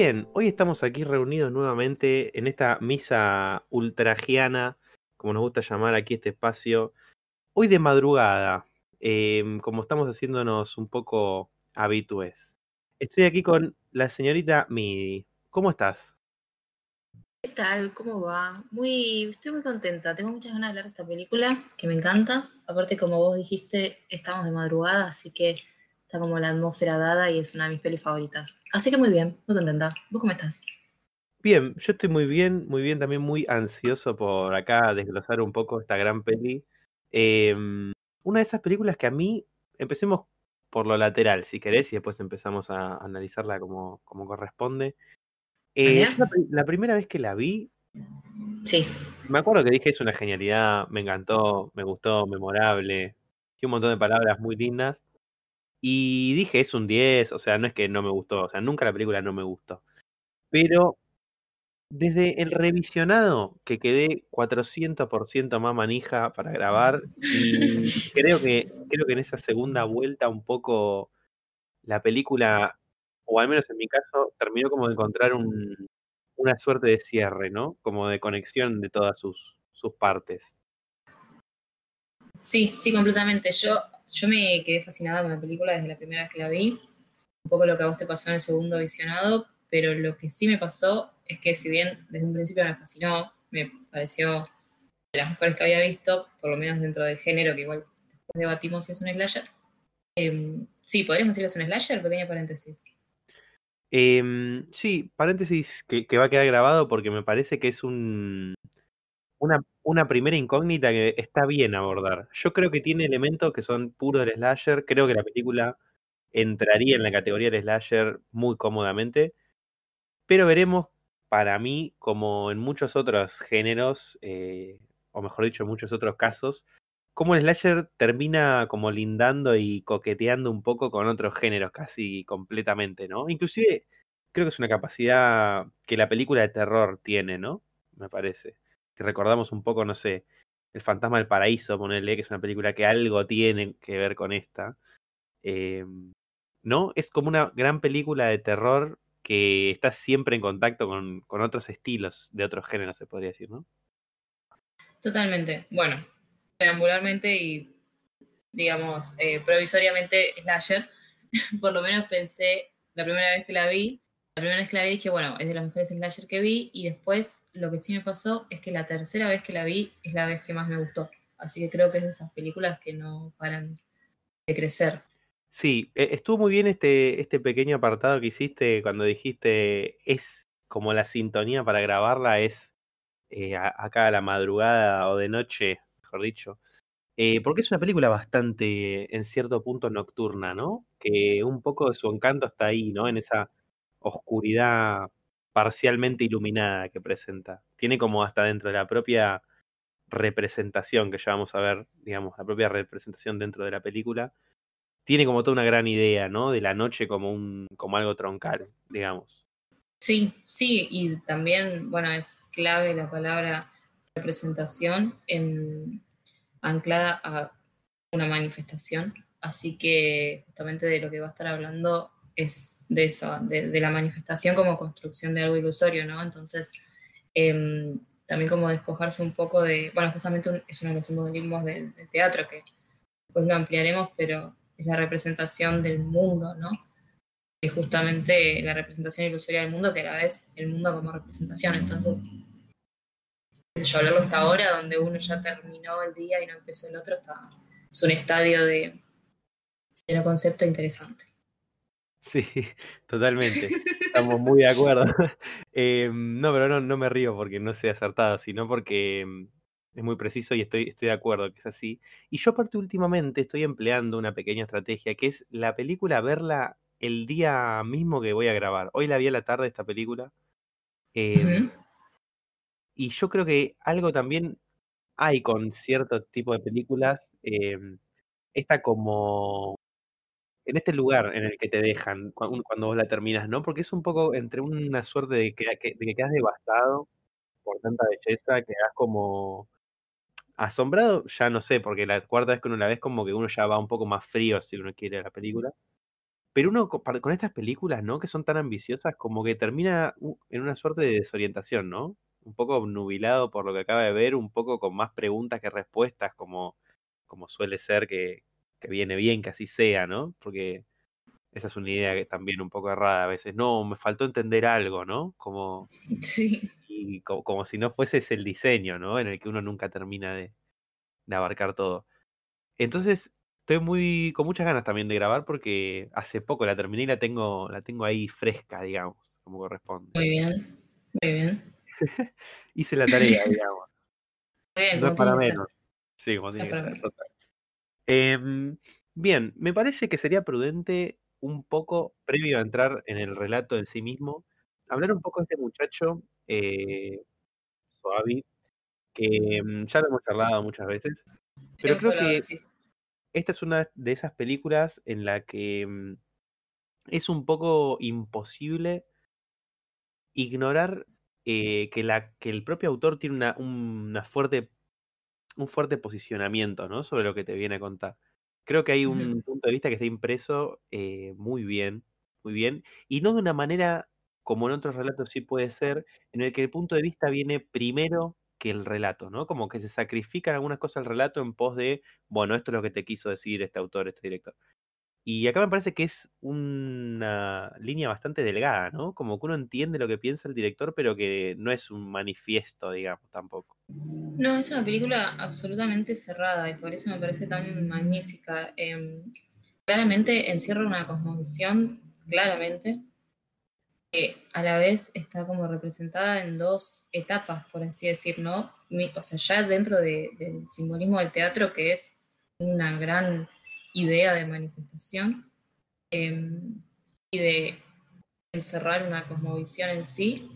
Bien, hoy estamos aquí reunidos nuevamente en esta misa ultragiana, como nos gusta llamar aquí este espacio, hoy de madrugada, em, como estamos haciéndonos un poco habitués. Estoy aquí con la señorita Midi. ¿Cómo estás? ¿Qué tal? ¿Cómo va? Muy, estoy muy contenta. Tengo muchas ganas de hablar de esta película, que me encanta. Aparte, como vos dijiste, estamos de madrugada, así que está como la atmósfera dada y es una de mis pelis favoritas. Así que muy bien, muy contenta. ¿Vos cómo estás? Bien, yo estoy muy bien, muy bien, también muy ansioso por acá desglosar un poco esta gran peli. Em, una de esas películas que a mí, empecemos por lo lateral, si querés, y después empezamos a analizarla como, como corresponde. Eh, Dale. la, la primera vez que la vi, Sí, me acuerdo que dije es una genialidad, me encantó, me gustó, memorable, tiene un montón de palabras muy lindas. Y dije es un 10, o sea, no es que no me gustó, o sea, nunca la película no me gustó. Pero desde el revisionado, que quedé 400% más manija para grabar, y creo que, creo que en esa segunda vuelta un poco la película, o al menos en mi caso, terminó como de encontrar un, una suerte de cierre, ¿no? Como de conexión de todas sus, sus partes. sí, sí, completamente. Yo, yo me quedé fascinada con la película desde la primera vez que la vi. Un poco lo que a vos te pasó en el segundo visionado, pero lo que sí me pasó es que si bien desde un principio me fascinó, me pareció de las mejores que había visto, por lo menos dentro del género, que igual después debatimos si es un slasher. Em, sí, podríamos decir que es un slasher, pequeño paréntesis. Em, sí, paréntesis que, que va a quedar grabado porque me parece que es un, una, una primera incógnita que está bien abordar. Yo creo que tiene elementos que son puros del slasher. Creo que la película entraría en la categoría del slasher muy cómodamente. Pero veremos, para mí, como en muchos otros géneros, eh, o mejor dicho, en muchos otros casos, cómo el slasher termina como lindando y coqueteando un poco con otros géneros casi completamente, ¿no? Inclusive creo que es una capacidad que la película de terror tiene, ¿no? Me parece. Si recordamos un poco, no sé, El fantasma del paraíso, ponerle, que es una película que algo tiene que ver con esta. eh, ¿no? Es como una gran película de terror que está siempre en contacto con, con otros estilos de otros géneros, se podría decir, ¿no? Totalmente. Bueno, preambularmente y, digamos, eh, provisoriamente slasher, por lo menos pensé la primera vez que la vi, la primera vez que la vi dije, bueno, es de las mejores slasher que vi, y después lo que sí me pasó es que la tercera vez que la vi es la vez que más me gustó. Así que creo que es de esas películas que no paran de crecer. Sí, e- estuvo muy bien este, este pequeño apartado que hiciste cuando dijiste es como la sintonía para grabarla, es eh, acá a la madrugada o de noche, mejor dicho. Eh, porque es una película bastante, en cierto punto, nocturna, ¿no? Que un poco de su encanto está ahí, ¿no? En esa oscuridad parcialmente iluminada que presenta. Tiene como hasta dentro de la propia representación que ya vamos a ver, digamos, la propia representación dentro de la película, tiene como toda una gran idea, ¿no? De la noche como un, como algo troncal, digamos. Sí, sí, y también, bueno, es clave la palabra representación en, anclada a una manifestación. Así que justamente de lo que va a estar hablando es de eso, de, de la manifestación como construcción de algo ilusorio, ¿no? Entonces, em, también como despojarse un poco de, bueno, justamente es uno de los simbolismos del, teatro que después lo ampliaremos, pero es la representación del mundo, ¿no? es justamente la representación ilusoria del mundo, que a la vez el mundo como representación. Entonces, yo, hablarlo hasta ahora, donde uno ya terminó el día y no empezó el otro, está, es un estadio de, de un concepto interesante. Sí, totalmente. Estamos muy de acuerdo. Eh, no, pero no, no me río porque no sea acertado, sino porque mm, es muy preciso y estoy, estoy de acuerdo que es así. Y yo aparte últimamente estoy empleando una pequeña estrategia que es la película verla el día mismo que voy a grabar. Hoy la vi a la tarde esta película. eh, Ujú. y yo creo que algo también hay con cierto tipo de películas, eh, esta como en este lugar en el que te dejan cua- cuando vos la terminas, ¿no? Porque es un poco entre una suerte de que, de que quedas devastado por tanta belleza, quedas como asombrado, ya no sé, porque la cuarta vez que uno la ves como que uno ya va un poco más frío si uno quiere la película, Pero uno con estas películas, ¿no? Que son tan ambiciosas, como que termina en una suerte de desorientación, ¿no? Un poco nubilado por lo que acaba de ver, un poco con más preguntas que respuestas, como, como suele ser que, que viene bien que así sea, ¿no? Porque esa es una idea que también un poco errada a veces. No, me faltó entender algo, ¿no? Como, sí. y como, si no fuese el diseño, ¿no? En el que uno nunca termina de, de abarcar todo. Entonces, estoy muy con muchas ganas también de grabar porque hace poco la terminé y la tengo, la tengo ahí fresca, digamos, como corresponde. Muy bien, muy bien. Hice la tarea, digamos. Muy bien, no es para menos. Sí, como tiene que ser, total. Em, bien, me parece que sería prudente un poco, previo a entrar en el relato en sí mismo, hablar un poco de este muchacho, eh, Soavi, que mm, ya lo hemos charlado muchas veces, pero creo que esta es una de esas películas en la que mm, es un poco imposible ignorar eh, que, la, que el propio autor tiene una, una fuerte, un fuerte posicionamiento ¿no? sobre lo que te viene a contar. Creo que hay un punto de vista que está impreso eh, muy bien, muy bien, y no de una manera como en otros relatos sí puede ser, en el que el punto de vista viene primero que el relato, ¿no? Como que se sacrifican algunas cosas el relato en pos de, bueno, esto es lo que te quiso decir este autor, este director. Y acá me parece que es una línea bastante delgada, ¿no? Como que uno entiende lo que piensa el director, pero que no es un manifiesto, digamos, tampoco. No, es una película absolutamente cerrada y por eso me parece tan magnífica. Em, claramente encierra una cosmovisión, claramente, que a la vez está como representada en dos etapas, por así decir, ¿no? O sea, ya dentro del simbolismo del teatro, que es una gran idea de manifestación em, y de encerrar una cosmovisión en sí.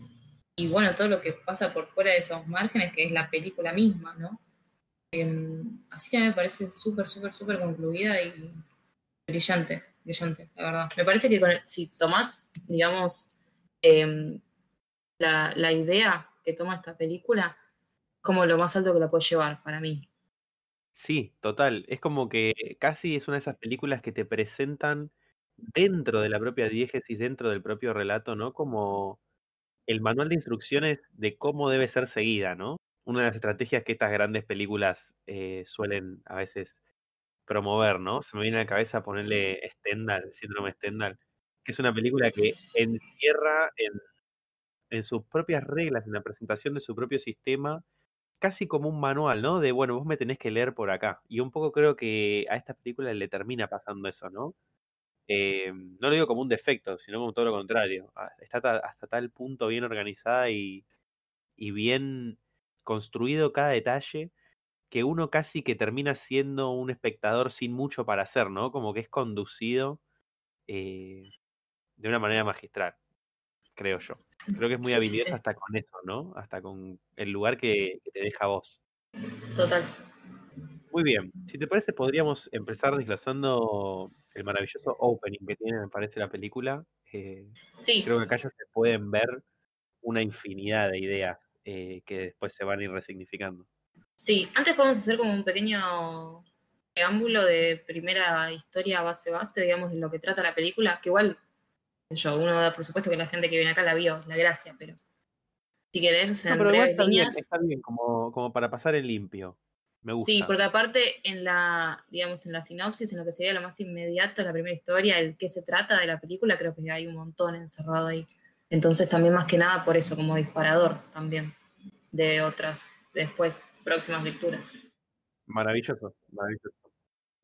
Y bueno, todo lo que pasa por fuera de esos márgenes, que es la película misma, ¿no? Em, así que me parece súper, súper, súper concluida y brillante, brillante, la verdad. Me parece que si tomás, digamos, em, la, la idea que toma esta película, como lo más alto que la puede llevar para mí. Sí, total. Es como que casi es una de esas películas que te presentan dentro de la propia diégesis, dentro del propio relato, ¿no? Como el manual de instrucciones de cómo debe ser seguida, ¿no? Una de las estrategias que estas grandes películas eh, suelen a veces promover, ¿no? Se me viene a la cabeza ponerle Stendhal, síndrome Stendhal, que es una película que encierra en, en sus propias reglas, en la presentación de su propio sistema, casi como un manual, ¿no? De, bueno, vos me tenés que leer por acá. Y un poco creo que a esta película le termina pasando eso, ¿no? Eh, no lo digo como un defecto, sino como todo lo contrario. Ah, está hasta tal punto bien organizada y, y bien construido cada detalle que uno casi que termina siendo un espectador sin mucho para hacer, ¿no? Como que es conducido eh, de una manera magistral creo yo. Creo que es muy habilidosa hasta con eso, ¿no? Hasta con el lugar que, te deja vos. Total. Muy bien. Si te parece, podríamos empezar desglosando el maravilloso opening que tiene, me parece, la película. Eh, sí. Creo que acá ya se pueden ver una infinidad de ideas eh, que después se van a ir resignificando. Sí, antes podemos hacer como un pequeño preámbulo de primera historia base-base, digamos, de lo que trata la película, que igual yo, uno da por supuesto que la gente que viene acá la vio, la gracia, pero si querés, en está Bien, está bien, como, como para pasar en limpio. Me gusta. Sí, porque aparte en la, digamos, en la sinopsis, en lo que sería lo más inmediato, la primera historia, el qué se trata de la película, creo que hay un montón encerrado ahí. Entonces también más que nada por eso, como disparador también de otras, después, próximas lecturas. Maravilloso, maravilloso.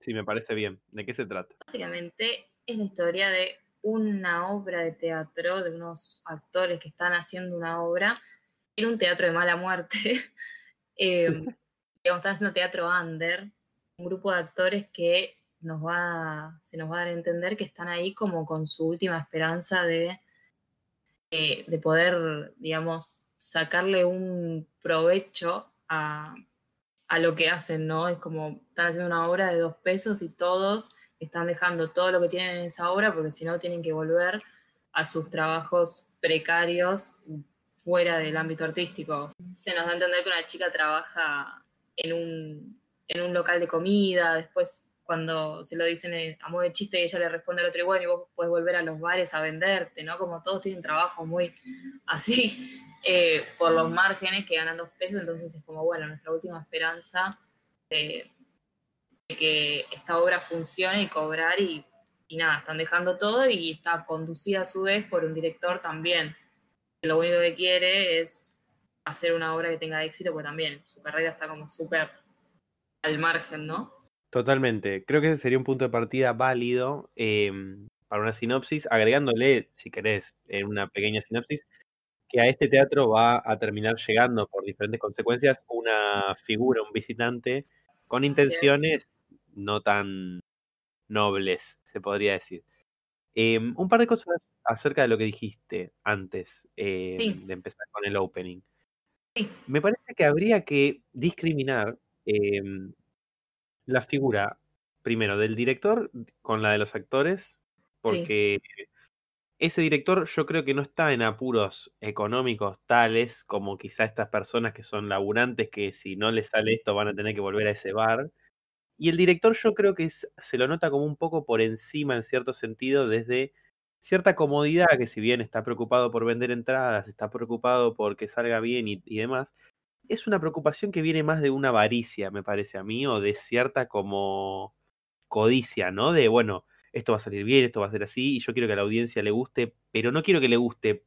Sí, me parece bien. ¿De qué se trata? Básicamente es la historia de una obra de teatro de unos actores que están haciendo una obra en un teatro de mala muerte. eh, están haciendo teatro under, un grupo de actores que nos va, se nos va a dar a entender que están ahí como con su última esperanza de, eh, de poder, digamos, sacarle un provecho a, a lo que hacen, ¿no? Es como están haciendo una obra de dos pesos y todos están dejando todo lo que tienen en esa obra porque si no tienen que volver a sus trabajos precarios fuera del ámbito artístico. Se nos da a entender que una chica trabaja en un, en un local de comida, después cuando se lo dicen a modo de chiste y ella le responde al otro, y bueno, y vos puedes volver a los bares a venderte, ¿no? Como todos tienen trabajo muy así, eh, por los márgenes que ganan dos pesos, entonces es como, bueno, nuestra última esperanza de, que esta obra funcione y cobrar y, y, nada, están dejando todo y está conducida a su vez por un director también, que lo único que quiere es hacer una obra que tenga éxito, pues también su carrera está como súper al margen, ¿no? Totalmente. Creo que ese sería un punto de partida válido em, para una sinopsis, agregándole, si querés, en una pequeña sinopsis, que a este teatro va a terminar llegando por diferentes consecuencias una figura, un visitante, con intenciones no tan nobles, se podría decir. Em, un par de cosas acerca de lo que dijiste antes em, de empezar con el opening. Me parece que habría que discriminar la figura, primero, del director con la de los actores, porque ese director yo creo que no está en apuros económicos tales como quizá estas personas que son laburantes que si no les sale esto van a tener que volver a ese bar. Y el director yo creo que se lo nota como un poco por encima en cierto sentido desde cierta comodidad que si bien está preocupado por vender entradas, está preocupado por que salga bien y demás, es una preocupación que viene más de una avaricia, me parece a mí, o de cierta como codicia, ¿no? De, bueno, esto va a salir bien, esto va a ser así, y yo quiero que a la audiencia le guste, pero no quiero que le guste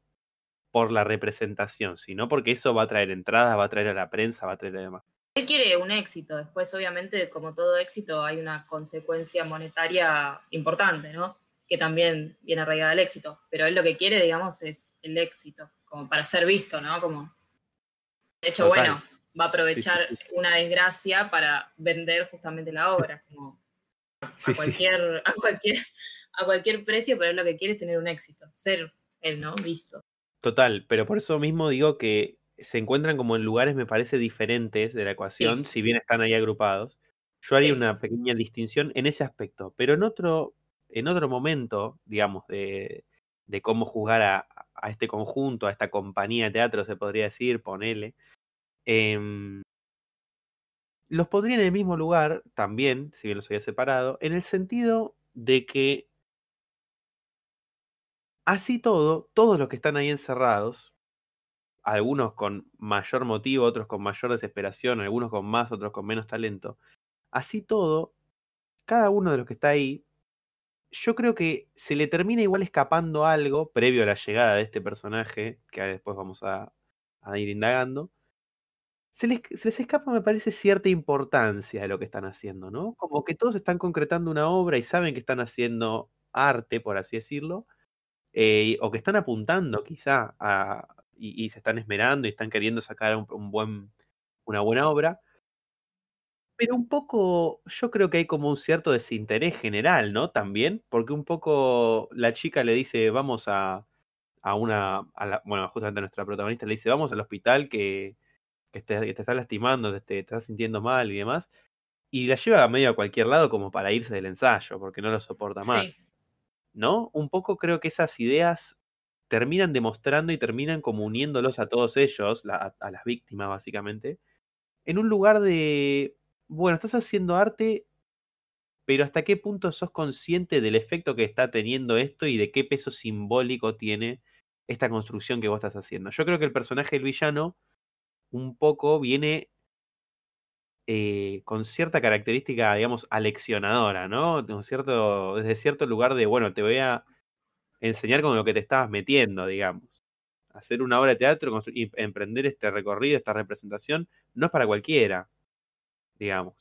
por la representación, sino porque eso va a traer entradas, va a traer a la prensa, va a traer además. Él quiere un éxito, después obviamente como todo éxito hay una consecuencia monetaria importante, ¿no? Que también viene arraigada al éxito, pero él lo que quiere, digamos, es el éxito, como para ser visto, ¿no? Como de hecho, bueno, va a aprovechar una desgracia para vender justamente la obra, como a cualquier, a cualquier, a cualquier precio, pero es lo que quiere es tener un éxito, ser él, ¿no? Visto. Total, pero por eso mismo digo que se encuentran como en lugares, me parece, diferentes de la ecuación, si bien están ahí agrupados. Yo haría una pequeña distinción en ese aspecto, pero en otro, en otro momento, digamos, de, cómo jugar a, a, este conjunto, a esta compañía de teatro, se podría decir, ponele, Em, los pondría en el mismo lugar también, si bien los había separado, en el sentido de que así todo, todos los que están ahí encerrados, algunos con mayor motivo, otros con mayor desesperación, algunos con más, otros con menos talento, así todo, cada uno de los que está ahí, yo creo que se le termina igual escapando algo previo a la llegada de este personaje, que después vamos a ir indagando, se les, escapa, me parece, cierta importancia de lo que están haciendo, ¿no? Como que todos están concretando una obra y saben que están haciendo arte, por así decirlo, eh, o que están apuntando quizá a, y, se están esmerando y están queriendo sacar un, buen, una buena obra. Pero un poco, yo creo que hay como un cierto desinterés general, ¿no? También, porque un poco la chica le dice, vamos a, a una, a bueno, justamente a nuestra protagonista le dice, vamos al hospital que que te, que te está lastimando, que te, estás sintiendo mal y demás, y la lleva a medio a cualquier lado como para irse del ensayo, porque no lo soporta más. ¿No? Un poco creo que esas ideas terminan demostrando y terminan como uniéndolos a todos ellos, a, a las víctimas básicamente, en un lugar de, bueno, estás haciendo arte, pero hasta qué punto sos consciente del efecto que está teniendo esto y de qué peso simbólico tiene esta construcción que vos estás haciendo. Yo creo que el personaje del villano un poco viene eh, con cierta característica, digamos, aleccionadora, ¿no? cierto, desde cierto lugar de, bueno, te voy a enseñar con lo que te estabas metiendo, digamos. Hacer una obra de teatro y emprender este recorrido, esta representación, no es para cualquiera, digamos.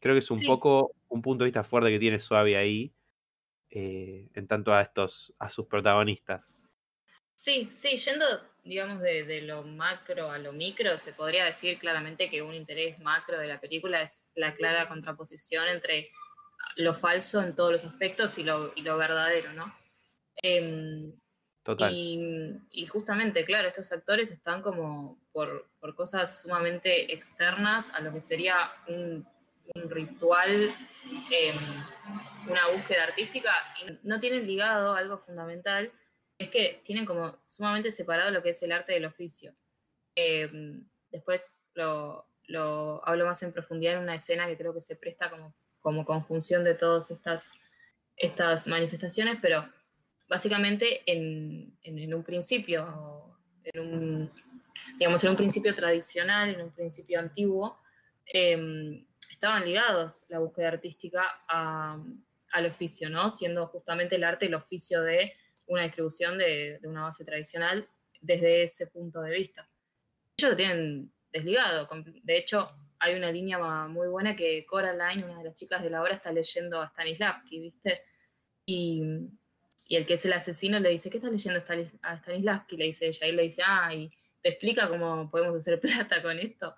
Creo que es un poco un punto de vista fuerte que tiene Suave ahí, eh, en tanto a estos, a sus protagonistas. Sí, sí, yendo, digamos, de, lo macro a lo micro, se podría decir claramente que un interés macro de la película es la clara contraposición entre lo falso en todos los aspectos y lo, y lo verdadero, ¿no? Em, Total. Y, justamente, claro, estos actores están como por, cosas sumamente externas a lo que sería un, ritual, em, una búsqueda artística, y no tienen ligado algo fundamental es que tienen como sumamente separado lo que es el arte del oficio. Em, después lo, hablo más en profundidad en una escena que creo que se presta como como conjunción de todas estas, estas manifestaciones, pero básicamente en, un principio, en un, digamos, en un principio tradicional, en un principio antiguo, em, estaban ligados la búsqueda artística al oficio, ¿no? Siendo justamente el arte el oficio de una distribución de, de, una base tradicional desde ese punto de vista. Ellos lo tienen desligado. De hecho, hay una línea muy buena que Coraline, una de las chicas de la obra, está leyendo a Stanislavski, ¿viste? Y, el que es el asesino le dice, ¿qué estás leyendo a Stanislavski? Le dice ella, y le dice, ah, y te explica cómo podemos hacer plata con esto.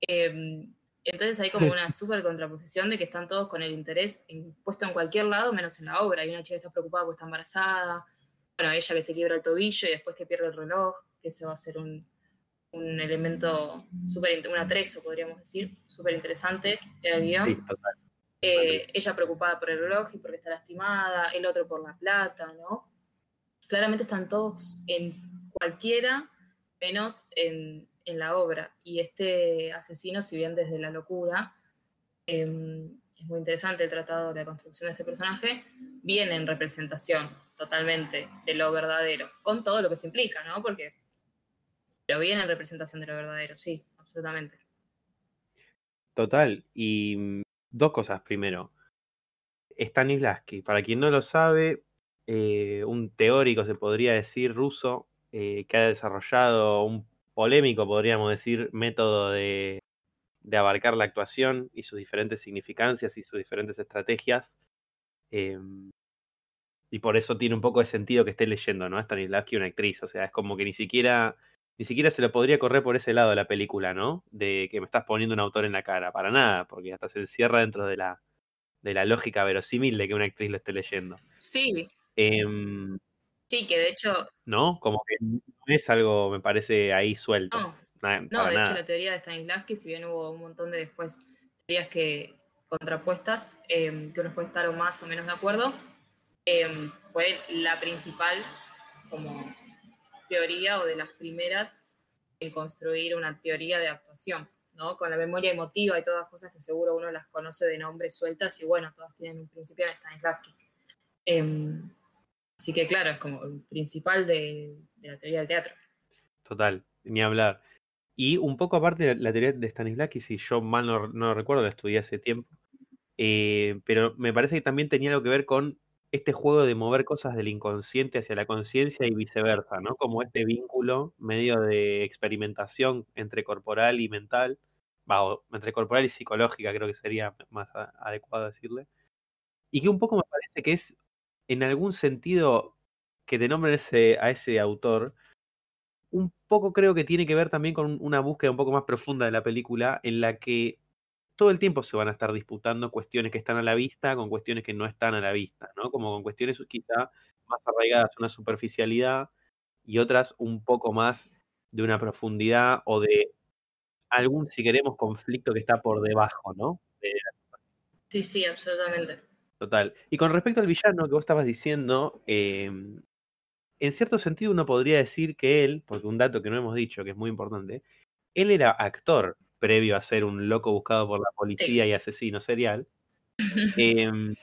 Em, entonces hay como una súper contraposición de que están todos con el interés puesto en cualquier lado, menos en la obra. Hay una chica que está preocupada porque está embarazada, bueno, ella que se quiebra el tobillo y después que pierde el reloj, que se va a hacer un, un elemento súper, un atrezo, podríamos decir, súper interesante en el guion. Eh, ella preocupada por el reloj y porque está lastimada, el otro por la plata, ¿no? Claramente están todos en cualquiera, menos en, la obra. Y este asesino, si bien desde la locura, em, es muy interesante el tratado de la construcción de este personaje, viene en representación totalmente de lo verdadero, con todo lo que se implica, ¿no? Porque pero bien en representación de lo verdadero, sí, absolutamente. Total. Y mm, dos cosas primero. Stanislavski, para quien no lo sabe, eh, un teórico, se podría decir, ruso, eh, que ha desarrollado un polémico, podríamos decir, método de, abarcar la actuación y sus diferentes significancias y sus diferentes estrategias. Em, y por eso tiene un poco de sentido que esté leyendo, ¿no? Stanislavski, una actriz. O sea, es como que ni siquiera ni siquiera se lo podría correr por ese lado de la película, ¿no? De que me estás poniendo un autor en la cara, para nada, porque hasta se encierra dentro de la, de la lógica verosímil de que una actriz lo esté leyendo. Sí. Em, sí, que de hecho... ¿No? Como que no es algo, me parece, ahí suelto. No, de hecho la teoría de Stanislavski, si bien hubo un montón de después teorías que contrapuestas, em, que uno puede estar más o menos de acuerdo, em, fue la principal como teoría o de las primeras en construir una teoría de actuación, ¿no? Con la memoria emotiva y todas las cosas que seguro uno las conoce de nombres sueltas y bueno, todas tienen un principio en Stanislavski. Em, así que claro, es como el principal de, la teoría del teatro. Total, ni hablar. Y un poco aparte de la teoría de Stanislavski, si yo mal no, recuerdo, la estudié hace tiempo, eh, pero me parece que también tenía algo que ver con este juego de mover cosas del inconsciente hacia la conciencia y viceversa, ¿no? Como este vínculo medio de experimentación entre corporal y mental, va, entre corporal y psicológica creo que sería más adecuado decirle, y que un poco me parece que es en algún sentido que te nombren ese, a ese autor, un poco creo que tiene que ver también con una búsqueda un poco más profunda de la película en la que todo el tiempo se van a estar disputando cuestiones que están a la vista con cuestiones que no están a la vista, ¿no? Como con cuestiones quizá más arraigadas a una superficialidad y otras un poco más de una profundidad o de algún, si queremos, conflicto que está por debajo, ¿no? sí, sí, absolutamente. Total. Y con respecto al villano que vos estabas diciendo, em, en cierto sentido uno podría decir que él, porque un dato que no hemos dicho, que es muy importante, él era actor previo a ser un loco buscado por la policía y asesino serial. Em,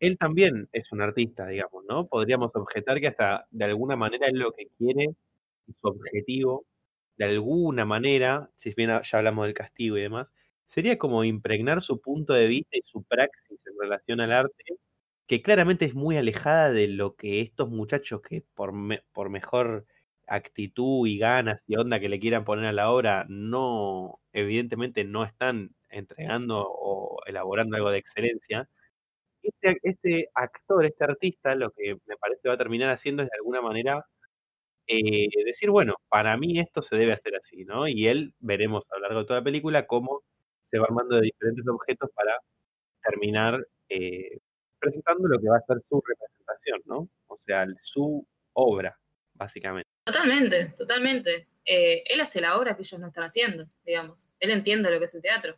él también es un artista, digamos, ¿no? Podríamos objetar que hasta de alguna manera es lo que quiere, su objetivo, de alguna manera, si bien ya hablamos del castigo y demás, sería como impregnar su punto de vista y su praxis en relación al arte, que claramente es muy alejada de lo que estos muchachos que por, mejor actitud y ganas y onda que le quieran poner a la obra, no, evidentemente no están entregando o elaborando algo de excelencia. Este, este actor, este artista, lo que me parece va a terminar haciendo es de alguna manera eh, decir, bueno, para mí esto se debe hacer así, ¿no? Y él, veremos a lo largo de toda la película cómo se va armando de diferentes objetos para terminar eh, presentando lo que va a ser su representación, ¿no? O sea, su obra, básicamente. Totalmente, totalmente. Eh, él hace la obra que ellos no están haciendo, digamos. Él entiende lo que es el teatro.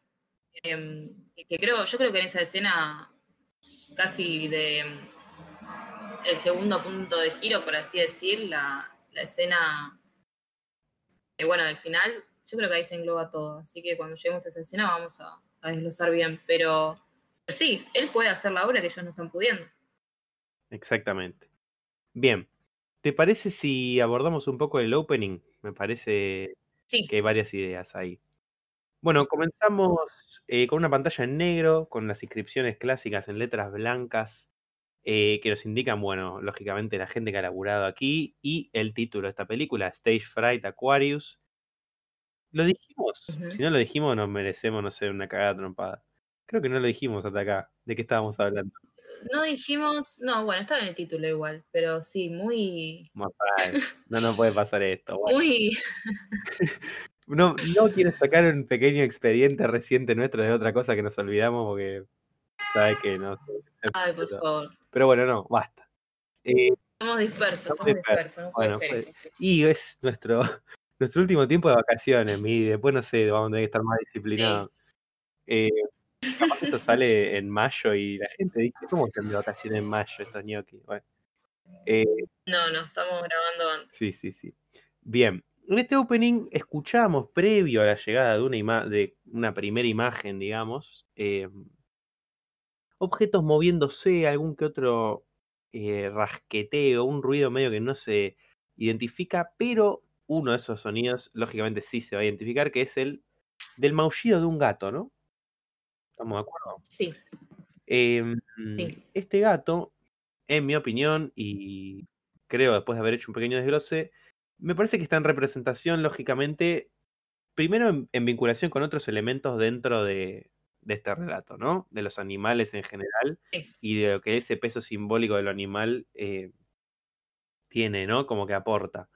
Em, que creo, yo creo que en esa escena casi de el segundo punto de giro, por así decir, la, escena bueno, del final, yo creo que ahí se engloba todo. Así que cuando lleguemos a esa escena vamos a, desglosar bien. Pero sí, él puede hacer la obra que ellos no están pudiendo. Exactamente. Bien, ¿te parece si abordamos un poco el opening? Me parece Sí, que hay varias ideas ahí. Bueno, comenzamos eh, con una pantalla en negro, con las inscripciones clásicas en letras blancas, eh, que nos indican, bueno, lógicamente la gente que ha laburado aquí, y el título de esta película, Stage Fright Aquarius. ¿Lo dijimos? Si no lo dijimos, nos merecemos, no sé, una cagada trompada. Creo que no lo dijimos hasta acá. ¿De qué estábamos hablando? no dijimos, no, bueno, estaba en el título igual, pero sí, muy, No nos puede pasar esto. Bueno, muy, no, no quiero sacar un pequeño expediente reciente nuestro de otra cosa que nos olvidamos porque sabes que no. ay, por favor. Pero bueno, no, basta. Eh, Estamos dispersos, Estamos dispersos. dispersos, no puede ser pues, esto, sí. y es nuestro, nuestro último tiempo de vacaciones, y después no sé, vamos a tener que estar más disciplinados. Eh, capaz esto sale en mayo y la gente dice, ¿cómo están de vacaciones en mayo estos ñoquis? Bueno, eh, No, no, estamos grabando antes. sí, sí, sí. Bien, en este opening escuchamos, previo a la llegada de una, ima- de una primera imagen, digamos, eh, objetos moviéndose, algún que otro eh, rasqueteo, un ruido medio que no se identifica, pero uno de esos sonidos, lógicamente sí se va a identificar, que es el del maullido de un gato, ¿no? ¿Estamos de acuerdo? Sí, Em, Sí. Este gato, en mi opinión, y creo después de haber hecho un pequeño desglose, me parece que está en representación, lógicamente, primero en, en vinculación con otros elementos dentro de, de este relato, ¿no? De los animales en general Sí. y de lo que ese peso simbólico de lo animal eh, tiene, ¿no? Como que aporta.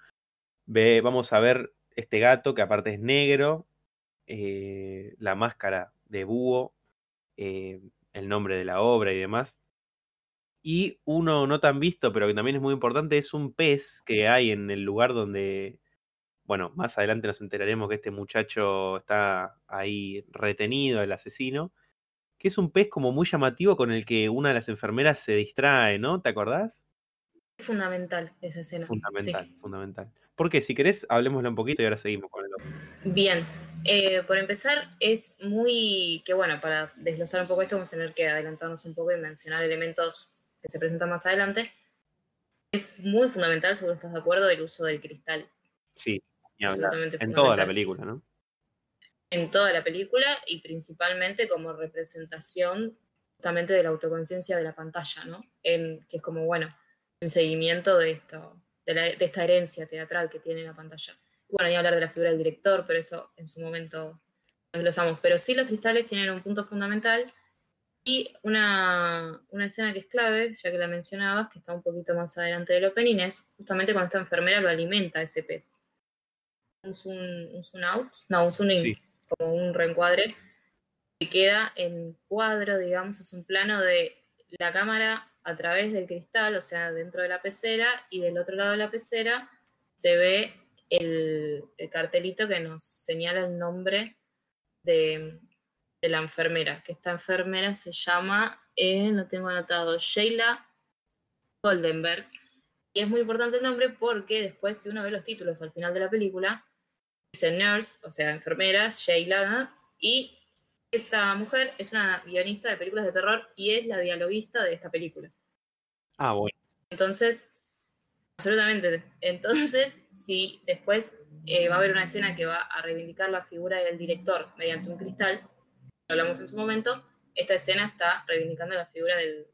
Ve, vamos a ver este gato que aparte es negro, eh, la máscara de búho, eh, el nombre de la obra y demás. Y uno no tan visto, pero que también es muy importante, es un pez que hay en el lugar donde, bueno, más adelante nos enteraremos que este muchacho está ahí retenido, el asesino, que es un pez como muy llamativo con el que una de las enfermeras se distrae, ¿no? ¿Te acordás? es fundamental esa escena. Fundamental, sí. fundamental. Porque si querés, hablemoslo un poquito y ahora seguimos con el otro. Bien, eh, por empezar, es muy, que bueno, para desglosar un poco esto vamos a tener que adelantarnos un poco y mencionar elementos que se presentan más adelante. Es muy fundamental, seguro estás de acuerdo, el uso del cristal. Sí. Absolutamente En toda la película, ¿no? En toda la película y principalmente como representación justamente de la autoconciencia de la pantalla, ¿no? En- que es como, bueno, en seguimiento de, esto, de, la- de esta herencia teatral que tiene la pantalla. Bueno, ni hablar de la figura del director, pero eso en su momento lo desglosamos. Pero sí los cristales tienen un punto fundamental y una, una escena que es clave, ya que la mencionabas, que está un poquito más adelante del opening, es justamente cuando esta enfermera lo alimenta a ese pez. Un zoom, un zoom out, no, un zoom in, Sí. como un reencuadre, que queda en cuadro, digamos, es un plano de la cámara a través del cristal, o sea, dentro de la pecera, y del otro lado de la pecera se ve el, el cartelito que nos señala el nombre de, de la enfermera, que esta enfermera se llama, eh, lo tengo anotado, Sheila Goldenberg. Y es muy importante el nombre porque después, si uno ve los títulos al final de la película, dice nurse, o sea, enfermera, Sheila, ¿no? y esta mujer es una guionista de películas de terror y es la dialoguista de esta película. Ah, bueno. Entonces, absolutamente. Entonces, si después eh, va a haber una escena que va a reivindicar la figura del director mediante un cristal, lo hablamos en su momento, esta escena está reivindicando la figura del,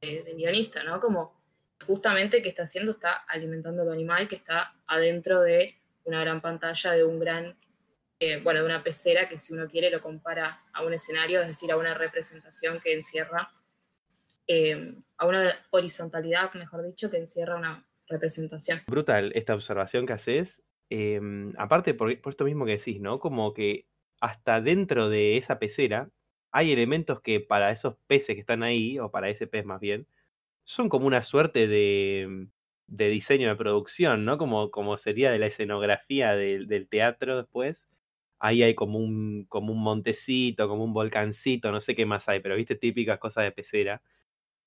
de- del guionista, ¿no? Como justamente que está haciendo, está alimentando lo animal que está adentro de una gran pantalla, de un gran, eh, bueno, de una pecera que si uno quiere lo compara a un escenario, es decir, a una representación que encierra eh, a una horizontalidad, mejor dicho, que encierra una representación. brutal esta observación que haces. eh, aparte, por, por esto mismo que decís, ¿no? Como que hasta dentro de esa pecera hay elementos que para esos peces que están ahí, o para ese pez más bien, son como una suerte de, de diseño de producción, ¿no? Como, como sería de la escenografía del teatro después. Ahí hay como un, como un montecito, como un volcancito, no sé qué más hay, pero viste, típicas cosas de pecera.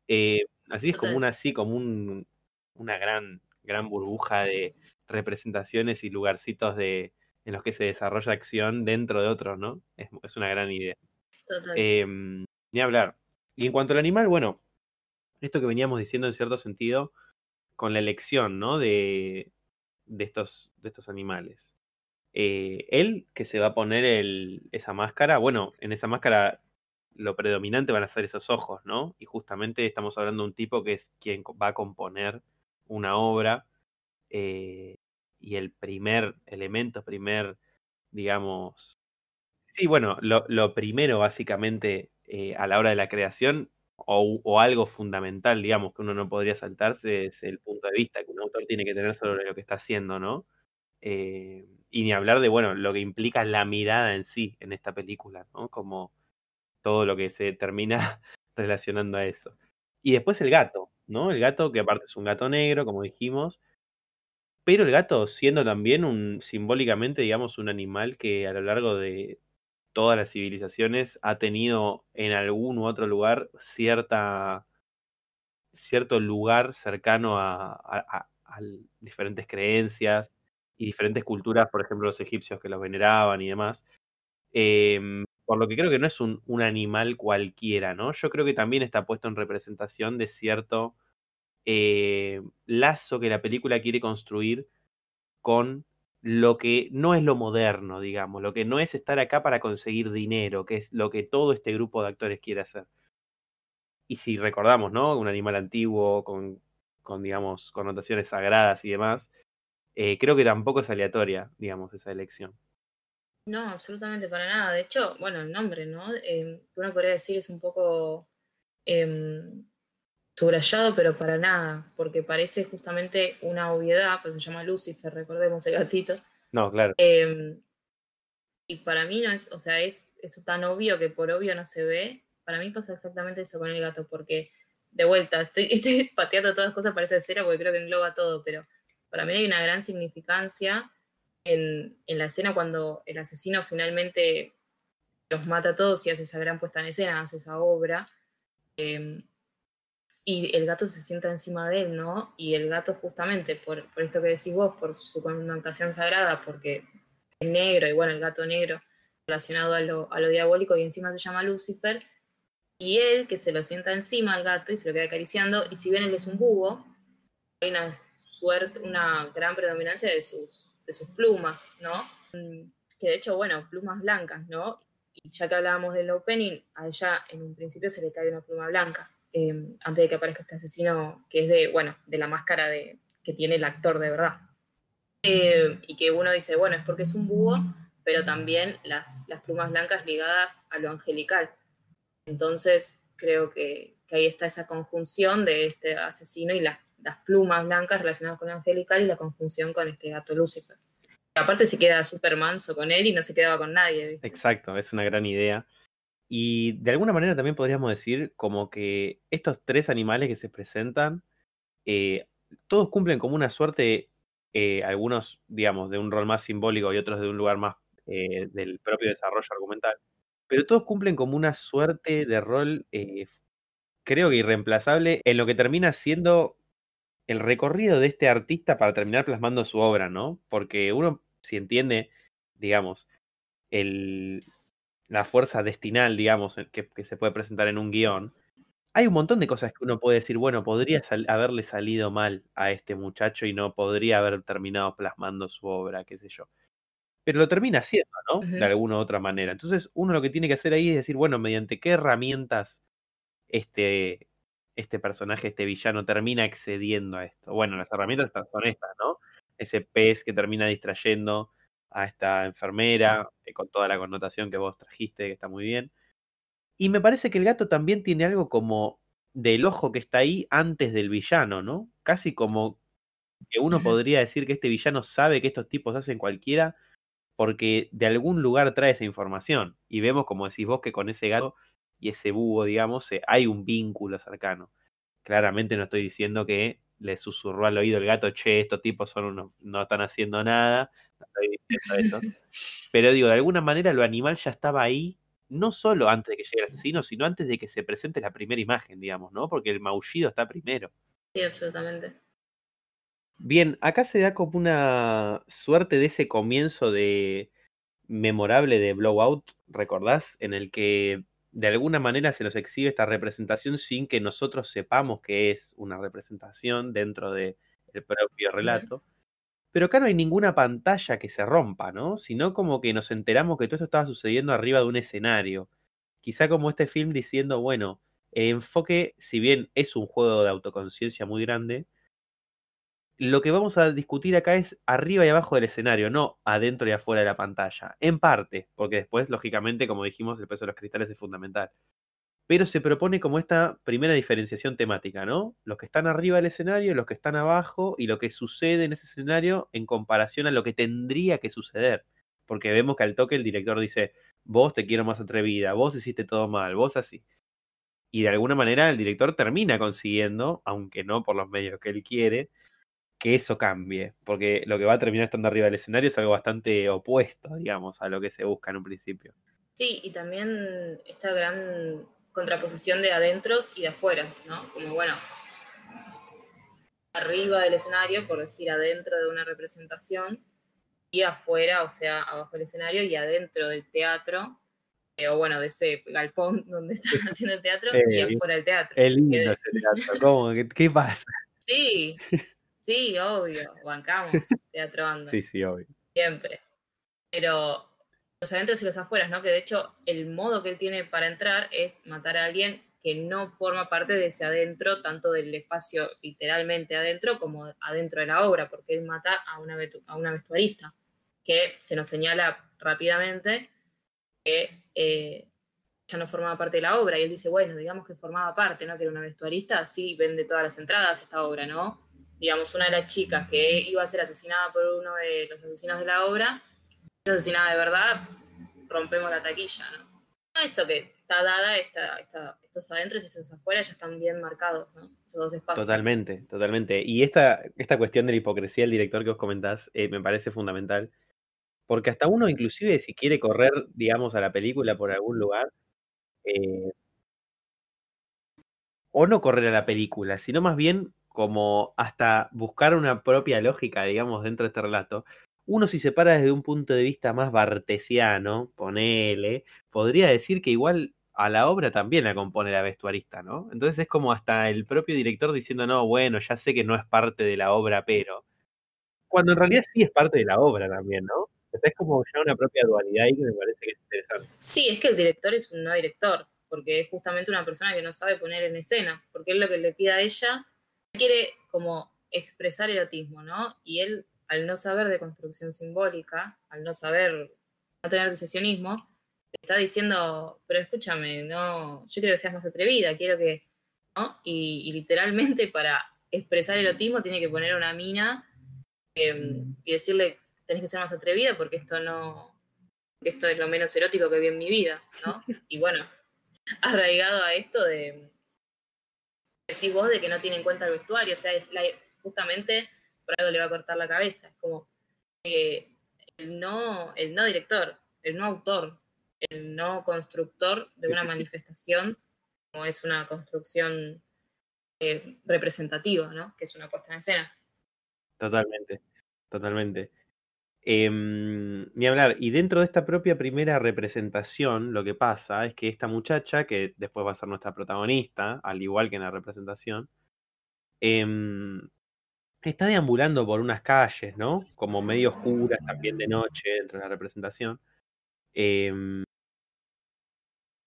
Eh, así es como una, así como un, una gran, gran burbuja de representaciones y lugarcitos de, en los que se desarrolla acción dentro de otros, ¿no? Es, es una gran idea. Total. Em, ni hablar. Y en cuanto al animal, bueno, esto que veníamos diciendo en cierto sentido, con la elección, ¿no? De, de, estos, de estos animales. Eh, él que se va a poner esa máscara, bueno, en esa máscara lo predominante van a ser esos ojos, ¿no? Y justamente estamos hablando de un tipo que es quien va a componer una obra eh, y el primer elemento, primer, digamos, sí, bueno, lo, lo primero básicamente eh, a la hora de la creación o, o, algo fundamental, digamos, que uno no podría saltarse es el punto de vista que un autor tiene que tener sobre lo que está haciendo, ¿no? Eh, y ni hablar de, bueno, lo que implica la mirada en sí en esta película, ¿no? Como todo lo que se termina relacionando a eso. Y después el gato, ¿no? El gato, que aparte es un gato negro, como dijimos, pero el gato siendo también un simbólicamente, digamos, un animal que a lo largo de todas las civilizaciones ha tenido en algún u otro lugar cierta cierto lugar cercano a, diferentes creencias y diferentes culturas, por ejemplo los egipcios que los veneraban y demás. Eh, por lo que creo que no es un, un, animal cualquiera, ¿no? Yo creo que también está puesto en representación de cierto eh, lazo que la película quiere construir con lo que no es lo moderno, digamos, lo que no es estar acá para conseguir dinero, que es lo que todo este grupo de actores quiere hacer. Y si recordamos, ¿no? Un animal antiguo con, con digamos, connotaciones sagradas y demás, eh, creo que tampoco es aleatoria, digamos, esa elección. No, absolutamente para nada. De hecho, bueno, el nombre, ¿no? Eh, uno podría decir es un poco eh, subrayado, pero para nada, porque parece justamente una obviedad, pues se llama Lucifer, recordemos el gatito. No, claro. Eh, y para mí no es, o sea, es eso tan obvio que por obvio no se ve. Para mí pasa exactamente eso con el gato, porque de vuelta, estoy, estoy pateando todas las cosas, parece cero, porque creo que engloba todo, pero para mí hay una gran significancia en, la escena cuando el asesino finalmente los mata a todos y hace esa gran puesta en escena, hace esa obra. Eh, y el gato se sienta encima de él, ¿no? Y el gato justamente por, por esto que decís vos, por su connotación sagrada, porque es negro, y bueno, el gato negro relacionado a lo, a lo diabólico y encima se llama Lucifer, y él que se lo sienta encima al gato y se lo queda acariciando, y si bien él es un búho, hay una suerte, una gran predominancia de sus, plumas, ¿no? Que de hecho, bueno, plumas blancas, ¿no? Y ya que hablábamos del opening, a ella en un principio se le cae una pluma blanca eh, antes de que aparezca este asesino que es de, bueno, de la máscara de, que tiene el actor de verdad. Eh, y que uno dice, bueno, es porque es un búho, pero también las, las plumas blancas ligadas a lo angelical. Entonces, creo que, que, ahí está esa conjunción de este asesino y la, las plumas blancas relacionadas con angelical y la conjunción con este gato Lucifer. Aparte se queda súper manso con él y no se quedaba con nadie. ¿viste? Exacto, es una gran idea. Y de alguna manera también podríamos decir como que estos tres animales que se presentan, eh, todos cumplen como una suerte, eh, algunos, digamos, de un rol más simbólico y otros de un lugar más eh, del propio desarrollo argumental, pero todos cumplen como una suerte de rol, creo que irreemplazable, en lo que termina siendo el recorrido de este artista para terminar plasmando su obra, ¿no? Porque uno, si entiende, digamos, el, la fuerza destinal, digamos, que, que, se puede presentar en un guion, hay un montón de cosas que uno puede decir, bueno, podría sal haberle salido mal a este muchacho y no podría haber terminado plasmando su obra, qué sé yo. Pero lo termina haciendo, ¿no? Uh -huh. De alguna u otra manera. Entonces, uno lo que tiene que hacer ahí es decir, bueno, mediante qué herramientas este, este personaje, este villano, termina accediendo a esto. Bueno, las herramientas son estas, ¿no? Ese pez que termina distrayendo a esta enfermera, eh, con toda la connotación que vos trajiste, que está muy bien. Y me parece que el gato también tiene algo como del ojo que está ahí antes del villano, ¿no? Casi como que uno podría decir que este villano sabe que estos tipos hacen cualquiera porque de algún lugar trae esa información. Y vemos, como decís vos, que con ese gato y ese búho, digamos, eh, hay un vínculo cercano. Claramente no estoy diciendo que le susurró al oído el gato, che, estos tipos son unos, no están haciendo nada, no estoy diciendo eso. Pero digo, de alguna manera lo animal ya estaba ahí, no solo antes de que llegue el asesino, sino antes de que se presente la primera imagen, digamos, ¿no? Porque el maullido está primero. Sí, absolutamente. Bien, acá se da como una suerte de ese comienzo de memorable de Blowout, ¿recordás? En el que de alguna manera se nos exhibe esta representación sin que nosotros sepamos que es una representación dentro del propio relato. Pero acá no hay ninguna pantalla que se rompa, ¿no? Sino como que nos enteramos que todo esto estaba sucediendo arriba de un escenario. Quizá como este film diciendo, bueno, el enfoque, si bien es un juego de autoconciencia muy grande, lo que vamos a discutir acá es arriba y abajo del escenario, no adentro y afuera de la pantalla. En parte, porque después, lógicamente, como dijimos, el peso de los cristales es fundamental. Pero se propone como esta primera diferenciación temática, ¿no? Los que están arriba del escenario, los que están abajo y lo que sucede en ese escenario en comparación a lo que tendría que suceder. Porque vemos que al toque el director dice, vos te quiero más atrevida, vos hiciste todo mal, vos así. Y de alguna manera el director termina consiguiendo, aunque no por los medios que él quiere, que eso cambie, porque lo que va a terminar estando arriba del escenario es algo bastante opuesto, digamos, a lo que se busca en un principio. Sí, y también esta gran contraposición de adentros y de afueras, ¿no? Como bueno, arriba del escenario, por decir adentro de una representación, y afuera, o sea, abajo del escenario y adentro del teatro, eh, o bueno, de ese galpón donde están haciendo el teatro, y eh, afuera del teatro. Es lindo ese teatro, ¿cómo? ¿Qué pasa? Sí, Sí, obvio, bancamos teatro. Sí, sí, obvio. Siempre. Pero los adentros y los afueras, ¿no? Que de hecho el modo que él tiene para entrar es matar a alguien que no forma parte de ese adentro, tanto del espacio literalmente adentro como adentro de la obra, porque él mata a una, a una vestuarista, que se nos señala rápidamente que eh, ya no formaba parte de la obra. Y él dice, bueno, digamos que formaba parte, ¿no? Que era una vestuarista, sí vende todas las entradas esta obra, ¿no? Digamos, una de las chicas que iba a ser asesinada por uno de los asesinos de la obra, es asesinada de verdad, rompemos la taquilla, ¿no? Eso que está dada, estos adentro y estos afuera ya están bien marcados, ¿no? Esos dos espacios. Totalmente, totalmente. Y esta, esta cuestión de la hipocresía del director que os comentás eh, me parece fundamental, porque hasta uno inclusive si quiere correr, digamos, a la película por algún lugar, eh, o no correr a la película, sino más bien como hasta buscar una propia lógica, digamos, dentro de este relato, uno si se para desde un punto de vista más bartesiano, ponele, podría decir que igual a la obra también la compone la vestuarista, ¿no? Entonces es como hasta el propio director diciendo, no, bueno, ya sé que no es parte de la obra, pero... Cuando en realidad sí es parte de la obra también, ¿no? es como ya una propia dualidad ahí que me parece que es interesante. Sí, es que el director es un no director, porque es justamente una persona que no sabe poner en escena, porque es lo que le pide a ella quiere como expresar erotismo, ¿no? Y él, al no saber de construcción simbólica, al no saber, no tener decisionismo, está diciendo, pero escúchame, no, yo quiero que seas más atrevida, quiero que, ¿no? Y, literalmente para expresar erotismo tiene que poner una mina em, y decirle, tenés que ser más atrevida porque esto no, esto es lo menos erótico que vi en mi vida, ¿no? Y bueno, arraigado a esto de, decís vos de que no tiene en cuenta el vestuario, o sea, es justamente por algo le va a cortar la cabeza, es como eh, el, no, el no director, el no autor, el no constructor de una manifestación, como es una construcción eh, representativa, ¿no? Que es una puesta en escena. Totalmente, totalmente. Em, ni hablar, y dentro de esta propia primera representación, lo que pasa es que esta muchacha, que después va a ser nuestra protagonista, al igual que en la representación, em, está deambulando por unas calles, ¿no? Como medio oscuras, también de noche, dentro de la representación. Em,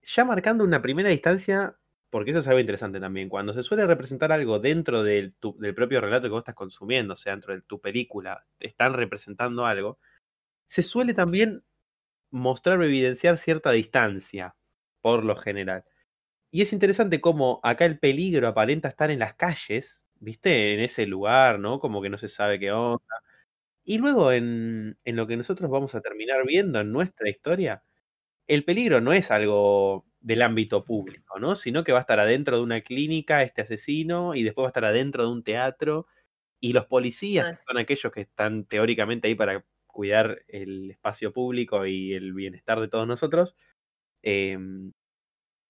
ya marcando una primera distancia, porque eso es algo interesante también, cuando se suele representar algo dentro del, del propio relato que vos estás consumiendo, o sea, dentro de tu película, están representando algo, se suele también mostrar o evidenciar cierta distancia, por lo general. Y es interesante cómo acá el peligro aparenta estar en las calles, ¿viste? En ese lugar, ¿no? Como que no se sabe qué onda. Y luego en, en lo que nosotros vamos a terminar viendo en nuestra historia, el peligro no es algo del ámbito público, ¿no? Sino que va a estar adentro de una clínica este asesino y después va a estar adentro de un teatro y los policías son aquellos que están teóricamente ahí para cuidar el espacio público y el bienestar de todos nosotros, em,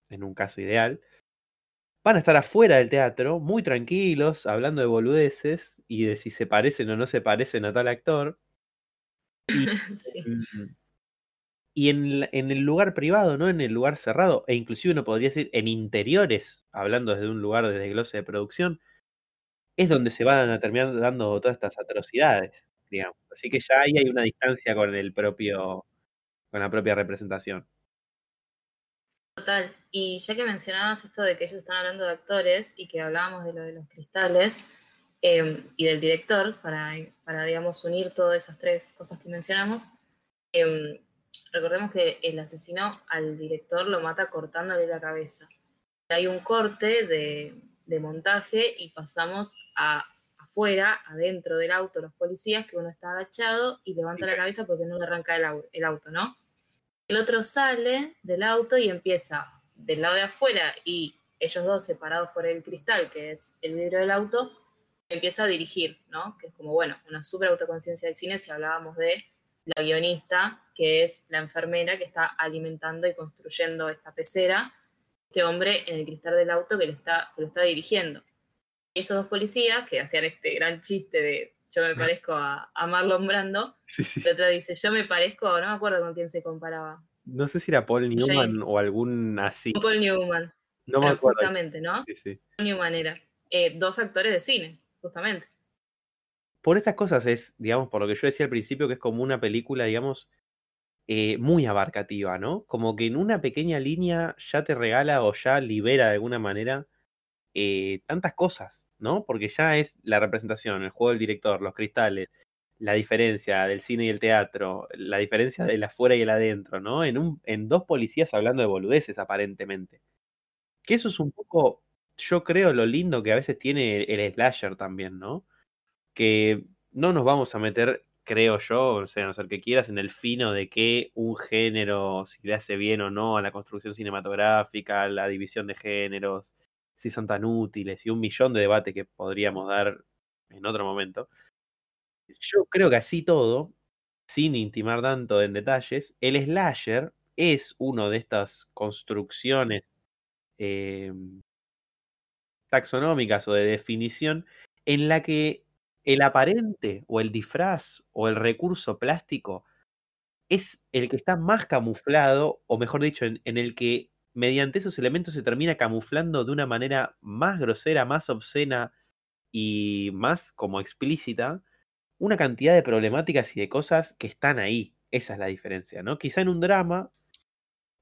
en un caso ideal, van a estar afuera del teatro, muy tranquilos, hablando de boludeces y de si se parecen o no se parecen a tal actor. Y, em, y en, en, el lugar privado, no en el lugar cerrado, e inclusive uno podría decir en interiores, hablando desde un lugar desde glose de producción, es donde se van a terminar dando todas estas atrocidades, digamos. Así que ya ahí hay una distancia con el propio, con la propia representación. Total. Y ya que mencionabas esto de que ellos están hablando de actores y que hablábamos de lo de los cristales em, y del director, para, para, digamos, unir todas esas tres cosas que mencionamos, em, recordemos que el asesino al director lo mata cortándole la cabeza. Hay un corte de, de montaje y pasamos a afuera, adentro del auto, los policías, que uno está agachado y levanta la cabeza porque no le arranca el, el auto, ¿no? El otro sale del auto y empieza del lado de afuera y ellos dos separados por el cristal, que es el vidrio del auto, empieza a dirigir, ¿no? Que es como, bueno, una super autoconciencia del cine si hablábamos de la guionista, que es la enfermera que está alimentando y construyendo esta pecera, este hombre en el cristal del auto que, le está, que lo está dirigiendo. Y estos dos policías que hacían este gran chiste de yo me parezco a, Marlon Brando, la otra dice yo me parezco, no me acuerdo con quién se comparaba. No sé si era Paul Newman o algún así. Paul Newman. No me acuerdo. Justamente, ¿no? Sí, sí. Paul Newman era. Eh, dos actores de cine, justamente. Por estas cosas es, digamos, por lo que yo decía al principio, que es como una película, digamos, eh, muy abarcativa, ¿no? Como que en una pequeña línea ya te regala o ya libera de alguna manera eh, tantas cosas, ¿no? Porque ya es la representación, el juego del director, los cristales, la diferencia del cine y el teatro, la diferencia del afuera y el adentro, ¿no? En, un, en dos policías hablando de boludeces, aparentemente. Que eso es un poco, yo creo, lo lindo que a veces tiene el slasher también, ¿no? Que no nos vamos a meter creo yo, o sea, no ser que quieras, en el fino de que un género, si le hace bien o no a la construcción cinematográfica, la división de géneros, si son tan útiles y un millón de debates que podríamos dar en otro momento. Yo creo que así todo, sin intimar tanto en detalles, el slasher es uno de estas construcciones eh, taxonómicas o de definición en la que el aparente o el disfraz o el recurso plástico es el que está más camuflado, o mejor dicho, en, el que mediante esos elementos se termina camuflando de una manera más grosera, más obscena y más como explícita una cantidad de problemáticas y de cosas que están ahí. Esa es la diferencia, ¿no? Quizá en un drama,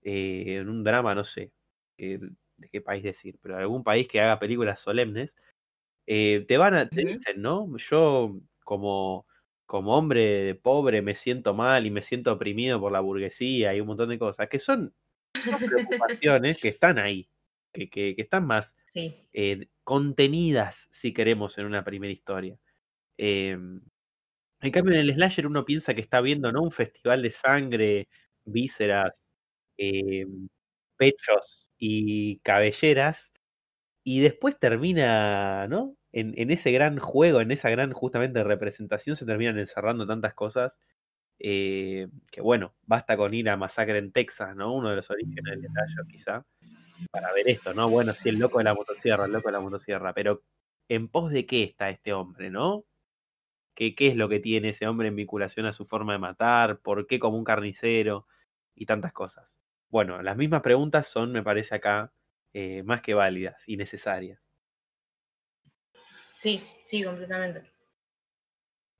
eh, en un drama, no sé de qué país decir, pero algún país que haga películas solemnes, eh, te van a, te dicen, ¿no? Yo como, como hombre pobre me siento mal y me siento oprimido por la burguesía y un montón de cosas, que son, preocupaciones que están ahí, que, que, están más eh, contenidas, si queremos, en una primera historia. Em, en cambio, en el slasher uno piensa que está viendo, ¿no? Un festival de sangre, vísceras, em, pechos y cabelleras, y después termina, ¿no? en, ese gran juego, en esa gran justamente representación, se terminan encerrando tantas cosas eh, que bueno, basta con ir a Masacre en Texas, ¿no? Uno de los orígenes del detalle quizá, para ver esto, ¿no? Bueno, sí, el loco de la motosierra, el loco de la motosierra, pero ¿en pos de qué está este hombre, no? ¿Qué, qué es lo que tiene ese hombre en vinculación a su forma de matar? ¿Por qué como un carnicero? Y tantas cosas. Bueno, las mismas preguntas son, me parece acá, eh, más que válidas y necesarias. Sí, sí, completamente.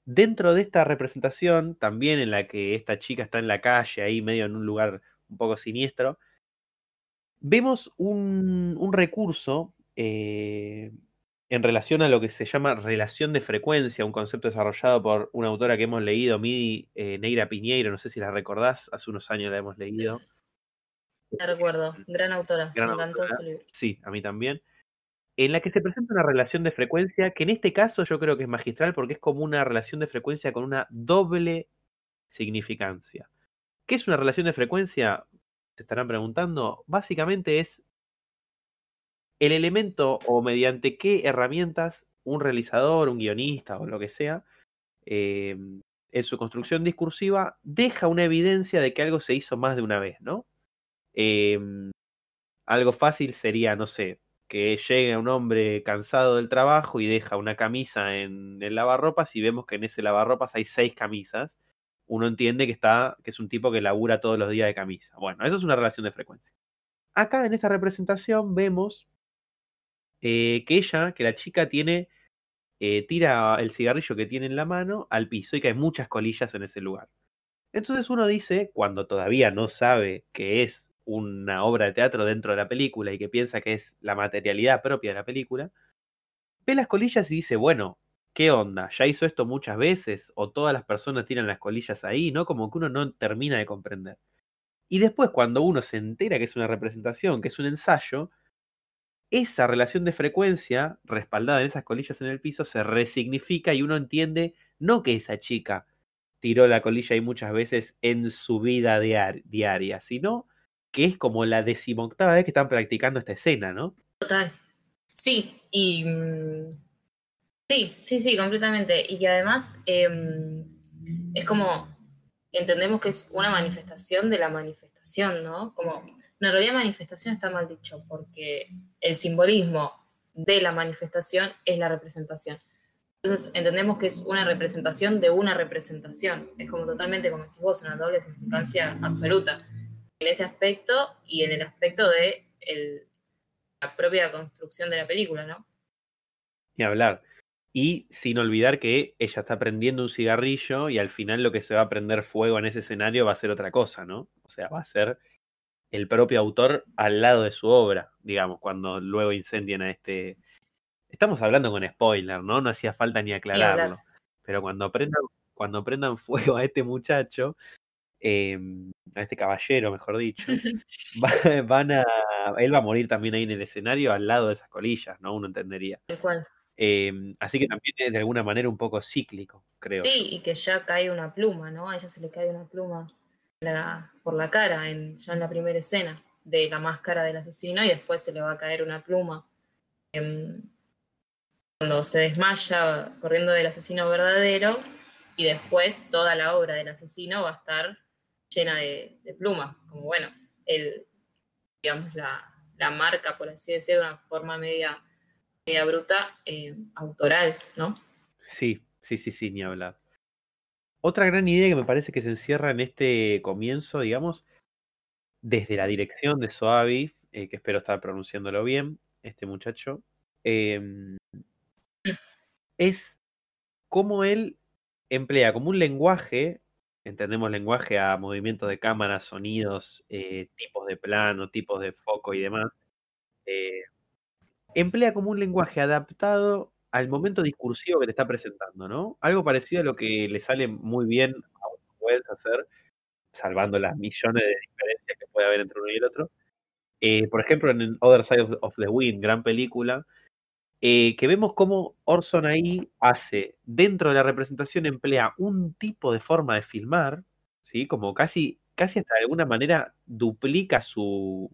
Dentro de esta representación, también en la que esta chica está en la calle, ahí medio en un lugar un poco siniestro, vemos un, recurso eh, en relación a lo que se llama relación de frecuencia, un concepto desarrollado por una autora que hemos leído, Midi eh, Neira Piñeiro, no sé si la recordás, hace unos años la hemos leído. La recuerdo, gran autora, me encantó su libro. Sí, a mí también en la que se presenta una relación de frecuencia que en este caso yo creo que es magistral porque es como una relación de frecuencia con una doble significancia. ¿Qué es una relación de frecuencia? Se estarán preguntando. Básicamente es el elemento o mediante qué herramientas un realizador, un guionista o lo que sea, em, en su construcción discursiva, deja una evidencia de que algo se hizo más de una vez, ¿no? Em, algo fácil sería, no sé, que llegue un hombre cansado del trabajo y deja una camisa en el lavarropas y vemos que en ese lavarropas hay seis camisas uno entiende que está, que es un tipo que labura todos los días de camisa. Bueno, eso es una relación de frecuencia. Acá en esta representación vemos eh, que ella, que la chica tiene, eh, tira el cigarrillo que tiene en la mano al piso y que hay muchas colillas en ese lugar. Entonces uno dice, cuando todavía no sabe que es una obra de teatro dentro de la película y que piensa que es la materialidad propia de la película, ve las colillas y dice, bueno, ¿qué onda? ¿Ya hizo esto muchas veces? ¿O todas las personas tiran las colillas ahí? ¿No? Como que uno no termina de comprender. Y después, cuando uno se entera que es una representación, que es un ensayo, esa relación de frecuencia, respaldada en esas colillas en el piso, se resignifica y uno entiende no que esa chica tiró la colilla ahí muchas veces en su vida diaria, sino que es como la decimoctava vez que están practicando esta escena, ¿no? Total. Sí, y mm, sí, sí, sí, completamente. Y que además em, es como entendemos que es una manifestación de la manifestación, ¿no? Como, en realidad manifestación está mal dicho, porque el simbolismo de la manifestación es la representación. Entonces entendemos que es una representación de una representación. Es como totalmente, como decís vos, una doble significancia absoluta. En ese aspecto y en el aspecto de la propia construcción de la película, ¿no? Ni hablar. Y sin olvidar que ella está prendiendo un cigarrillo y al final lo que se va a prender fuego en ese escenario va a ser otra cosa, ¿no? O sea, va a ser el propio autor al lado de su obra, digamos, cuando luego incendian a este... Estamos hablando con spoiler, ¿no? No hacía falta ni aclararlo. Pero cuando prendan, cuando prendan fuego a este muchacho, em, a este caballero, mejor dicho, van a... Él va a morir también ahí en el escenario al lado de esas colillas, ¿no? Uno entendería. cual. Em, así que también es de alguna manera un poco cíclico, creo. Sí, y que ya cae una pluma, ¿no? A ella se le cae una pluma por la cara, en, ya en la primera escena, de la máscara del asesino, y después se le va a caer una pluma. Em, cuando se desmaya corriendo del asesino verdadero, y después toda la obra del asesino va a estar llena de, plumas, como bueno, el, digamos, la, la marca, por así decirlo, de una forma media, media bruta, eh, autoral, ¿no? Sí, sí, sí, sí, ni hablar. Otra gran idea que me parece que se encierra en este comienzo, digamos, desde la dirección de Soavi, eh, que espero estar pronunciándolo bien, este muchacho, em, es cómo él emplea como un lenguaje, entendemos lenguaje a movimientos de cámara, sonidos, eh, tipos de plano, tipos de foco y demás, eh, emplea como un lenguaje adaptado al momento discursivo que te está presentando, ¿no? Algo parecido a lo que le sale muy bien a puedes hacer, salvando las millones de diferencias que puede haber entre uno y el otro. Eh, por ejemplo, en Other Side of, the Wind, gran película, eh, que vemos cómo Orson ahí hace, dentro de la representación, emplea un tipo de forma de filmar, ¿sí? Como casi, casi hasta de alguna manera duplica su,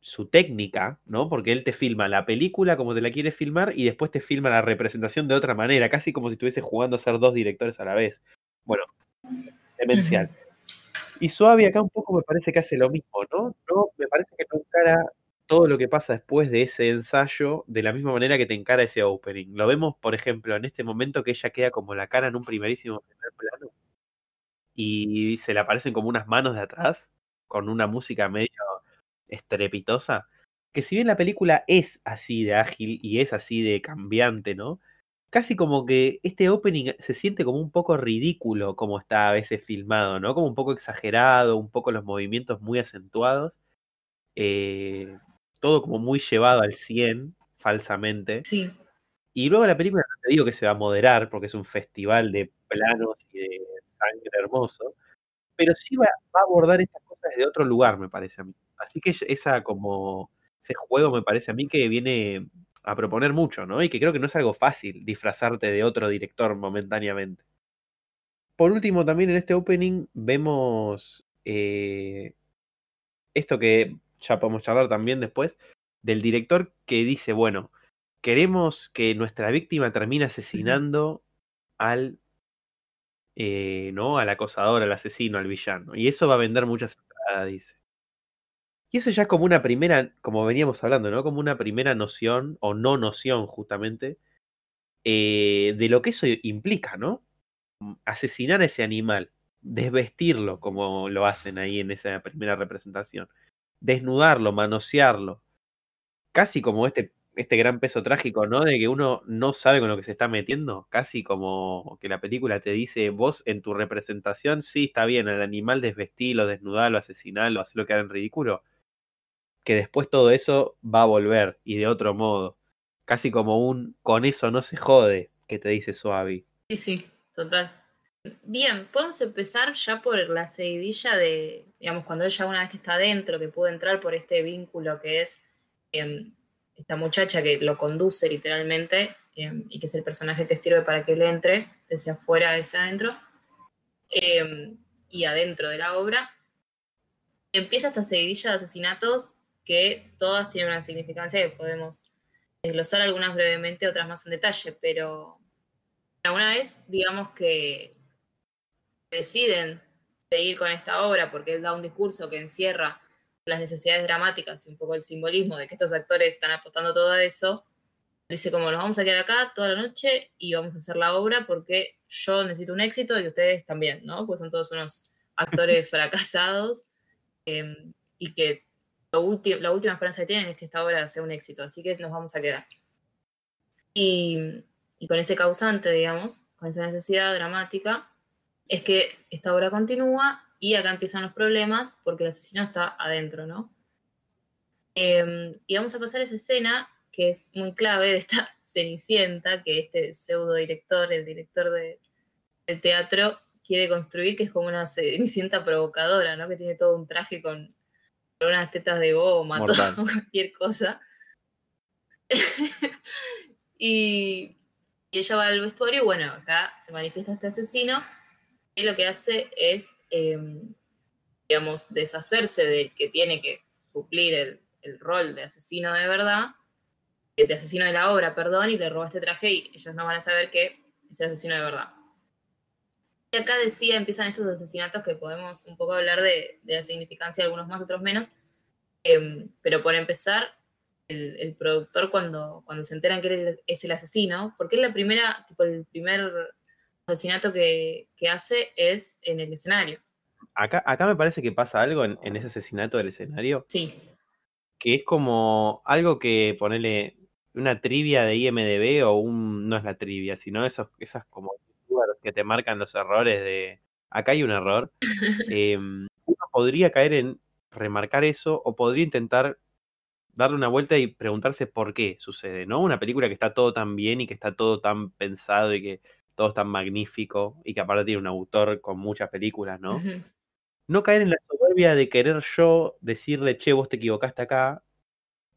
su técnica, ¿no? Porque él te filma la película como te la quiere filmar y después te filma la representación de otra manera, casi como si estuviese jugando a ser dos directores a la vez. Bueno, demencial. Y Suave acá un poco me parece que hace lo mismo, ¿no? No, me parece que no encara todo lo que pasa después de ese ensayo de la misma manera que te encara ese opening. Lo vemos, por ejemplo, en este momento que ella queda como la cara en un primerísimo primer plano y se le aparecen como unas manos de atrás con una música medio estrepitosa, que si bien la película es así de ágil y es así de cambiante, ¿no? Casi como que este opening se siente como un poco ridículo como está a veces filmado, ¿no? Como un poco exagerado, un poco los movimientos muy acentuados. Eh, todo como muy llevado al 100, falsamente. Sí. Y luego la película, no te digo que se va a moderar, porque es un festival de planos y de sangre hermoso, pero sí va, va a abordar estas cosas desde otro lugar, me parece a mí. Así que esa como ese juego me parece a mí que viene a proponer mucho, ¿no? Y que creo que no es algo fácil disfrazarte de otro director momentáneamente. Por último, también en este opening vemos eh, esto que ya podemos charlar también después, del director que dice, bueno, queremos que nuestra víctima termine asesinando al, eh, ¿no? Al acosador, al asesino, al villano. Y eso va a vender muchas entradas, dice. Y eso ya es como una primera, como veníamos hablando, ¿no? Como una primera noción, o no noción justamente, eh, de lo que eso implica, ¿no? Asesinar a ese animal, desvestirlo como lo hacen ahí en esa primera representación, desnudarlo, manosearlo, casi como este, este gran peso trágico, ¿no? De que uno no sabe con lo que se está metiendo, casi como que la película te dice, vos en tu representación, sí, está bien, el animal desvestilo, desnudalo, asesinalo, hacerlo quedar en ridículo, que después todo eso va a volver y de otro modo, casi como un con eso no se jode, que te dice Suavi. Sí, sí, total. Bien, podemos empezar ya por la seguidilla de, digamos, cuando ella una vez que está adentro, que puede entrar por este vínculo que es em, esta muchacha que lo conduce literalmente em, y que es el personaje que sirve para que él entre desde afuera desde adentro em, y adentro de la obra, empieza esta seguidilla de asesinatos que todas tienen una significancia que podemos desglosar algunas brevemente, otras más en detalle, pero una vez, digamos que deciden seguir con esta obra porque él da un discurso que encierra las necesidades dramáticas y un poco el simbolismo de que estos actores están apostando todo a eso, dice como nos vamos a quedar acá toda la noche y vamos a hacer la obra porque yo necesito un éxito y ustedes también, ¿no? Pues son todos unos actores fracasados em, y que la última esperanza que tienen es que esta obra sea un éxito, así que nos vamos a quedar. Y, y con ese causante, digamos, con esa necesidad dramática, es que esta obra continúa y acá empiezan los problemas porque el asesino está adentro, ¿no? Em, y vamos a pasar a esa escena que es muy clave de esta Cenicienta que este pseudo director, el director de, del teatro, quiere construir, que es como una Cenicienta provocadora, ¿no? Que tiene todo un traje con, unas tetas de goma, todo, cualquier cosa. y, y ella va al vestuario y bueno, acá se manifiesta este asesino lo que hace es, em, digamos, deshacerse del que tiene que suplir el, rol de asesino de verdad, de asesino de la obra, perdón, y le roba este traje y ellos no van a saber que es el asesino de verdad. Y acá decía, empiezan estos asesinatos que podemos un poco hablar de, la significancia, algunos más, otros menos, em, pero por empezar, el, productor cuando, se enteran que es el asesino, porque es la primera, tipo el primer asesinato que, hace es en el escenario. Acá, acá me parece que pasa algo en, ese asesinato del escenario. Sí. Que es como algo que ponerle una trivia de IMDB o un. No es la trivia, sino esos, esas como que te marcan los errores de. Acá hay un error. Em, uno podría caer en remarcar eso o podría intentar darle una vuelta y preguntarse por qué sucede, ¿no? Una película que está todo tan bien y que está todo tan pensado y que todo es tan magnífico y que aparte tiene un autor con muchas películas, ¿no? No caer en la soberbia de querer yo decirle, che, vos te equivocaste acá,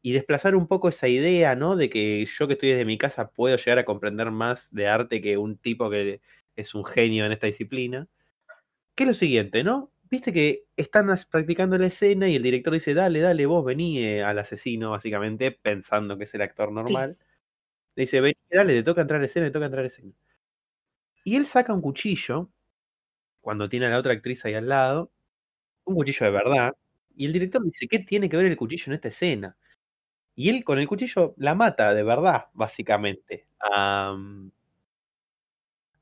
y desplazar un poco esa idea, ¿no? De que yo que estoy desde mi casa puedo llegar a comprender más de arte que un tipo que es un genio en esta disciplina. Que es lo siguiente, ¿no? Viste que están practicando la escena y el director dice, dale, dale, vos vení eh, al asesino, básicamente, pensando que es el actor normal. Le dice, vení, dale, te toca entrar a escena, te toca entrar a escena. Y él saca un cuchillo, cuando tiene a la otra actriz ahí al lado, un cuchillo de verdad, y el director dice, ¿qué tiene que ver el cuchillo en esta escena? Y él con el cuchillo la mata de verdad, básicamente, a,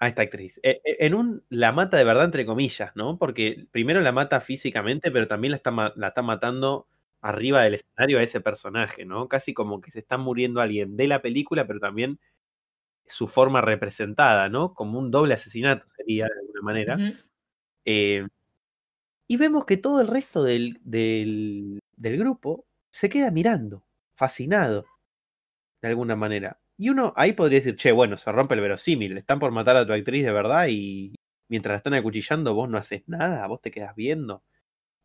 esta actriz. E, e, en un la mata de verdad, entre comillas, ¿no? Porque primero la mata físicamente, pero también la está matando arriba del escenario a ese personaje, ¿no? Casi como que se está muriendo alguien de la película, pero también su forma representada, ¿no? Como un doble asesinato sería de alguna manera. Eh, y vemos que todo el resto del, del, grupo se queda mirando, fascinado, de alguna manera. Y uno ahí podría decir, che, bueno, se rompe el verosímil, están por matar a tu actriz de verdad y mientras la están acuchillando vos no haces nada, vos te quedas viendo.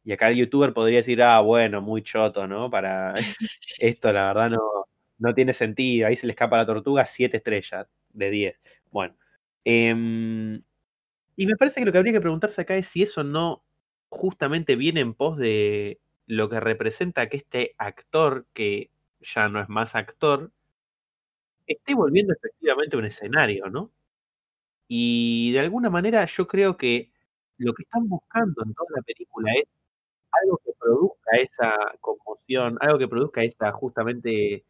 Y acá el youtuber podría decir, ah, bueno, muy choto, ¿no? Para esto, la verdad, no, no tiene sentido. Ahí se le escapa la tortuga, siete estrellas de 10. Bueno. Em, y me parece que lo que habría que preguntarse acá es si eso no justamente viene en pos de lo que representa que este actor, que ya no es más actor, esté volviendo efectivamente un escenario, ¿no? Y de alguna manera yo creo que lo que están buscando en toda la película es algo que produzca esa conmoción, algo que produzca esa justamente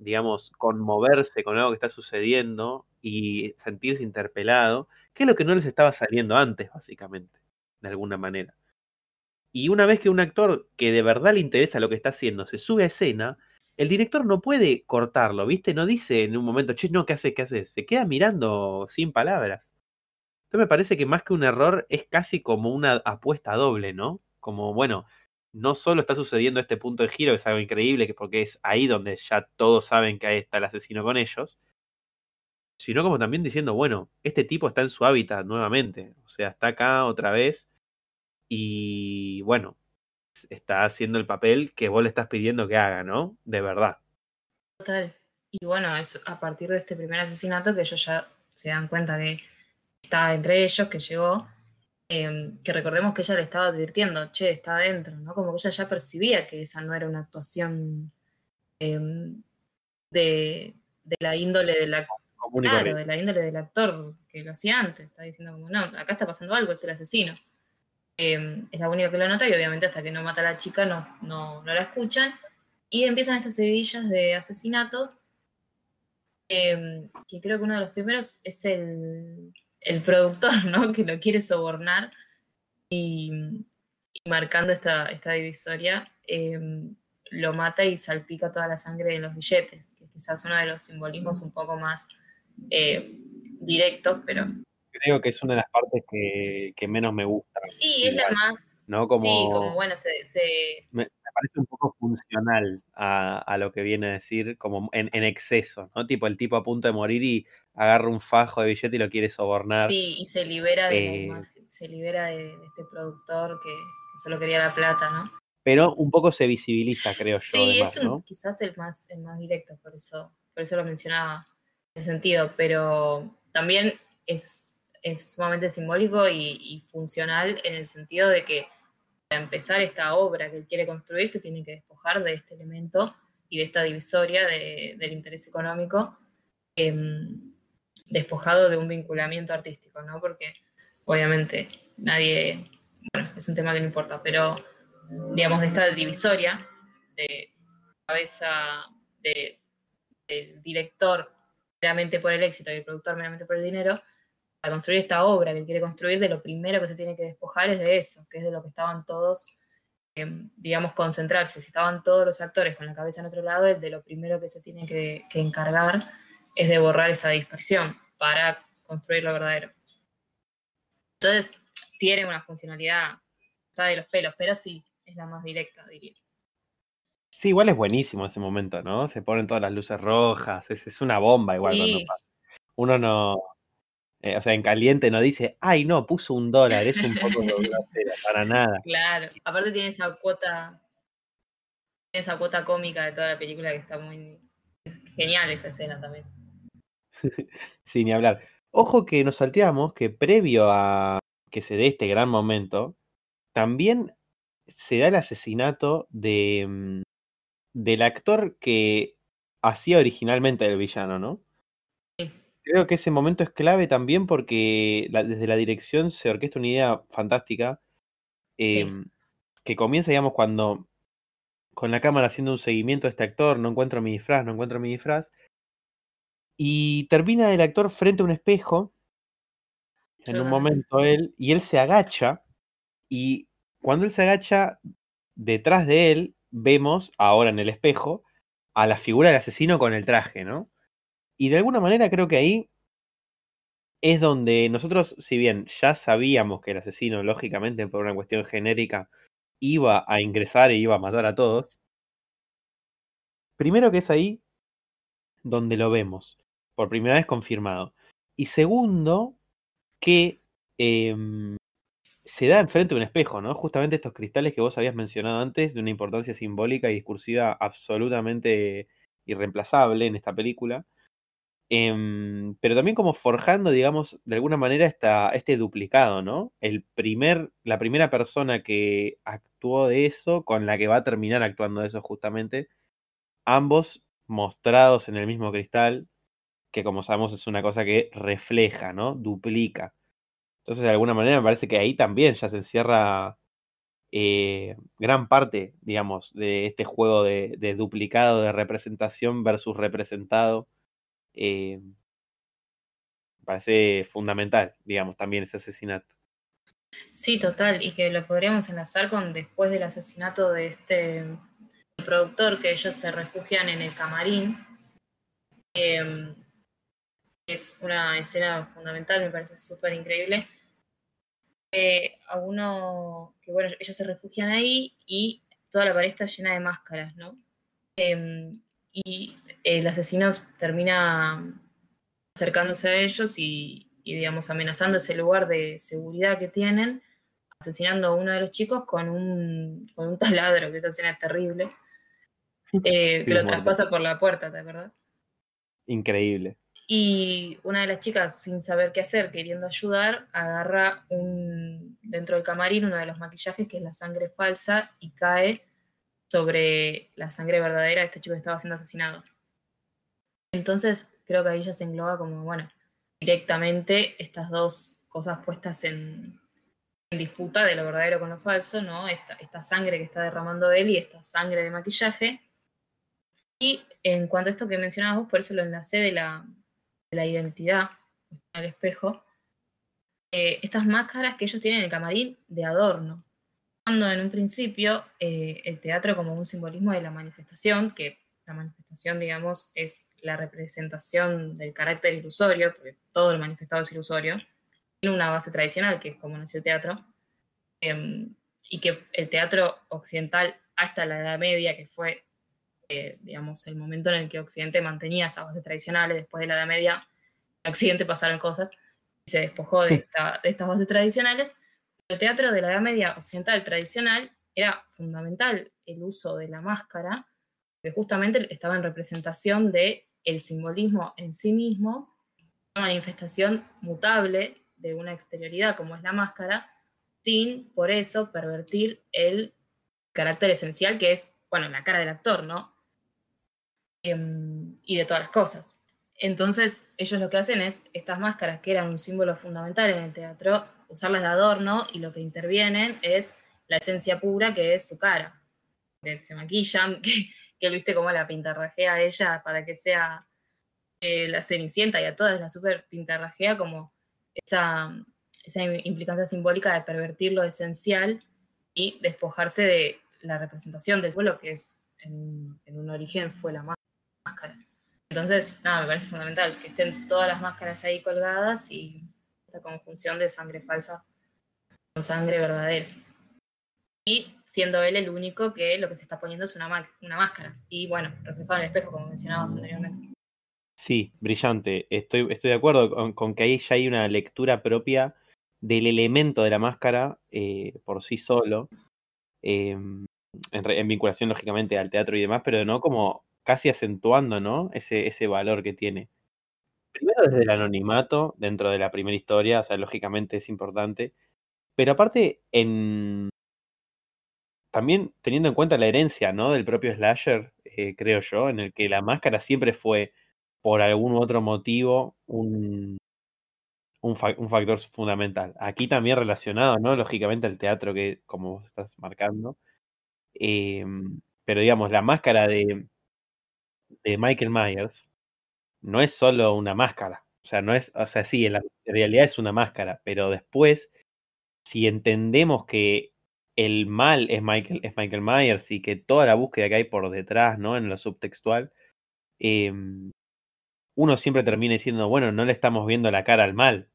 digamos, conmoverse con algo que está sucediendo y sentirse interpelado, que es lo que no les estaba saliendo antes, básicamente. de alguna manera. Y una vez que un actor que de verdad le interesa lo que está haciendo se sube a escena, el director no puede cortarlo, ¿viste? No dice en un momento, che, no, ¿qué haces? ¿Qué haces? Se queda mirando sin palabras. Entonces me parece que más que un error es casi como una apuesta doble, ¿no? Como, bueno, no solo está sucediendo este punto de giro, que es algo increíble, que porque es ahí donde ya todos saben que ahí está el asesino con ellos, sino como también diciendo, bueno, este tipo está en su hábitat nuevamente, o sea, está acá otra vez y bueno, está haciendo el papel que vos le estás pidiendo que haga, ¿no? De verdad. Total. Y bueno, es a partir de este primer asesinato que ellos ya se dan cuenta que está entre ellos, que llegó, em, que recordemos que ella le estaba advirtiendo, che, está adentro, ¿no? Como que ella ya percibía que esa no era una actuación em, de, la índole de la claro, de la índole del actor que lo hacía antes. Está diciendo como, no, acá está pasando algo, es el asesino. Em, es la única que lo nota y obviamente hasta que no mata a la chica no, no, la escuchan. Y empiezan estas seguidillas de asesinatos, que creo que uno de los primeros es el, el productor, ¿no? Que lo quiere sobornar y, marcando esta, esta divisoria, em, lo mata y salpica toda la sangre de los billetes, que quizás uno de los simbolismos un poco más eh, directos, pero creo que es una de las partes que, menos me gusta. Sí, es la más. ¿no? Como, sí, como bueno, se. Me, parece un poco funcional a, lo que viene a decir, como en, exceso, ¿no? Tipo, el tipo a punto de morir y agarra un fajo de billete y lo quiere sobornar. Sí, y se libera de, eh, se libera de, este productor que, solo quería la plata, ¿no? Pero un poco se visibiliza, creo yo. Sí, es quizás el más, el más directo, por eso, por eso lo mencionaba en ese sentido, pero también es es sumamente simbólico y, funcional en el sentido de que empezar esta obra que él quiere construir se tiene que despojar de este elemento y de esta divisoria del interés económico, em, despojado de un vinculamiento artístico, ¿no? Porque obviamente nadie, bueno, es un tema que no importa, pero digamos de esta divisoria de cabeza del director meramente por el éxito y el productor meramente por el dinero, para construir esta obra que quiere construir, de lo primero que se tiene que despojar es de eso, que es de lo que estaban todos, em, digamos, concentrarse. Si estaban todos los actores con la cabeza en otro lado, el de lo primero que se tiene que, encargar es de borrar esta dispersión para construir lo verdadero. Entonces, tiene una funcionalidad, está de los pelos, pero sí, es la más directa, diría. Sí, igual es buenísimo ese momento, ¿no? Se ponen todas las luces rojas, es, una bomba igual Uno no, eh, o sea, en caliente no dice, ay, no, puso un dólar, es un poco para nada. Claro, aparte tiene esa cuota, tiene esa cuota cómica de toda la película que está muy genial esa escena también. Sin ni hablar. Ojo que nos salteamos que previo a que se dé este gran momento, también se da el asesinato de, mm, del actor que hacía originalmente el villano, ¿no? Creo que ese momento es clave también porque desde la dirección se orquesta una idea fantástica em, que comienza, digamos, cuando con la cámara haciendo un seguimiento a este actor, no encuentro mi disfraz, no encuentro mi disfraz, y termina el actor frente a un espejo, en un momento él, y él se agacha, y cuando él se agacha, detrás de él vemos, ahora en el espejo, a la figura del asesino con el traje, ¿no? Y de alguna manera creo que ahí es donde nosotros, si bien ya sabíamos que el asesino, lógicamente, por una cuestión genérica, iba a ingresar e iba a matar a todos, primero que es ahí donde lo vemos, por primera vez confirmado. Y segundo, que em, se da enfrente de un espejo, ¿no? Justamente estos cristales que vos habías mencionado antes, de una importancia simbólica y discursiva absolutamente irreemplazable en esta película. Em, pero también como forjando, digamos, de alguna manera esta, este duplicado, ¿no? El primer, la primera persona que actuó de eso con la que va a terminar actuando de eso justamente, ambos mostrados en el mismo cristal, que como sabemos es una cosa que refleja, ¿no? Duplica. Entonces, de alguna manera me parece que ahí también ya se encierra eh, gran parte, digamos, de este juego de, de duplicado, de representación versus representado eh, parece fundamental, digamos, también ese asesinato. Sí, total, y que lo podríamos enlazar con después del asesinato de este productor, que ellos se refugian en el camarín. Em, es una escena fundamental, me parece súper increíble. a uno, que bueno, ellos se refugian ahí y toda la pared está llena de máscaras, ¿no? Em, y el asesino termina acercándose a ellos y, digamos, amenazando ese lugar de seguridad que tienen, asesinando a uno de los chicos con un, con un taladro, que esa escena es terrible, eh, que lo traspasa por la puerta, ¿te acuerdas? Increíble. Y una de las chicas, sin saber qué hacer, queriendo ayudar, agarra un, dentro del camarín uno de los maquillajes, que es la sangre falsa, y cae sobre la sangre verdadera de este chico que estaba siendo asesinado. Entonces, creo que ahí ya se engloba como, bueno, directamente estas dos cosas puestas en, disputa de lo verdadero con lo falso, ¿no? Esta, esta sangre que está derramando él y esta sangre de maquillaje. Y en cuanto a esto que mencionabas vos, por eso lo enlacé de la, la identidad al espejo, eh, estas máscaras que ellos tienen en el camarín de adorno. Cuando en un principio eh, el teatro como un simbolismo de la manifestación, que la manifestación, digamos, es la representación del carácter ilusorio, porque todo lo manifestado es ilusorio, tiene una base tradicional, que es como nació el teatro, em, y que el teatro occidental hasta la Edad Media, que fue eh, digamos, el momento en el que Occidente mantenía esas bases tradicionales, después de la Edad Media, en Occidente pasaron cosas y se despojó de, estas bases tradicionales. El teatro de la Edad Media occidental tradicional era fundamental el uso de la máscara, que justamente estaba en representación de el simbolismo en sí mismo, una manifestación mutable de una exterioridad como es la máscara, sin por eso pervertir el carácter esencial que es, bueno, la cara del actor, ¿no? Em, y de todas las cosas. Entonces, ellos lo que hacen es estas máscaras que eran un símbolo fundamental en el teatro, usarlas de adorno y lo que intervienen es la esencia pura que es su cara. Se maquillan, que, que viste cómo la pintarrajea a ella para que sea eh, la cenicienta y a todas la super pintarrajea como esa, esa implicancia simbólica de pervertir lo esencial y despojarse de la representación del pueblo que es en, en un origen fue la más máscara. Entonces, nada, me parece fundamental que estén todas las máscaras ahí colgadas y esta conjunción de sangre falsa con sangre verdadera. Y siendo él el único que lo que se está poniendo es una, una máscara. Y bueno, reflejado en el espejo, como mencionabas anteriormente. Sí, brillante. Estoy, estoy de acuerdo con, que ahí ya hay una lectura propia del elemento de la máscara eh, por sí solo, em, en, vinculación lógicamente al teatro y demás, pero no como casi acentuando, ¿no? Ese, ese valor que tiene. Primero desde el anonimato, dentro de la primera historia, o sea, lógicamente es importante, pero aparte en... También teniendo en cuenta la herencia, ¿no? Del propio slasher, eh, creo yo, en el que la máscara siempre fue, por algún otro motivo, un, un, factor fundamental. Aquí también relacionado, ¿no? Lógicamente al teatro que, como vos estás marcando. Eh, pero digamos, la máscara de, de Michael Myers no es solo una máscara. O sea, no es, o sea, sí, en la realidad es una máscara, pero después, si entendemos que el mal es Michael, es Michael Myers y que toda la búsqueda que hay por detrás, ¿no? En lo subtextual, eh, uno siempre termina diciendo, bueno, no le estamos viendo la cara al mal,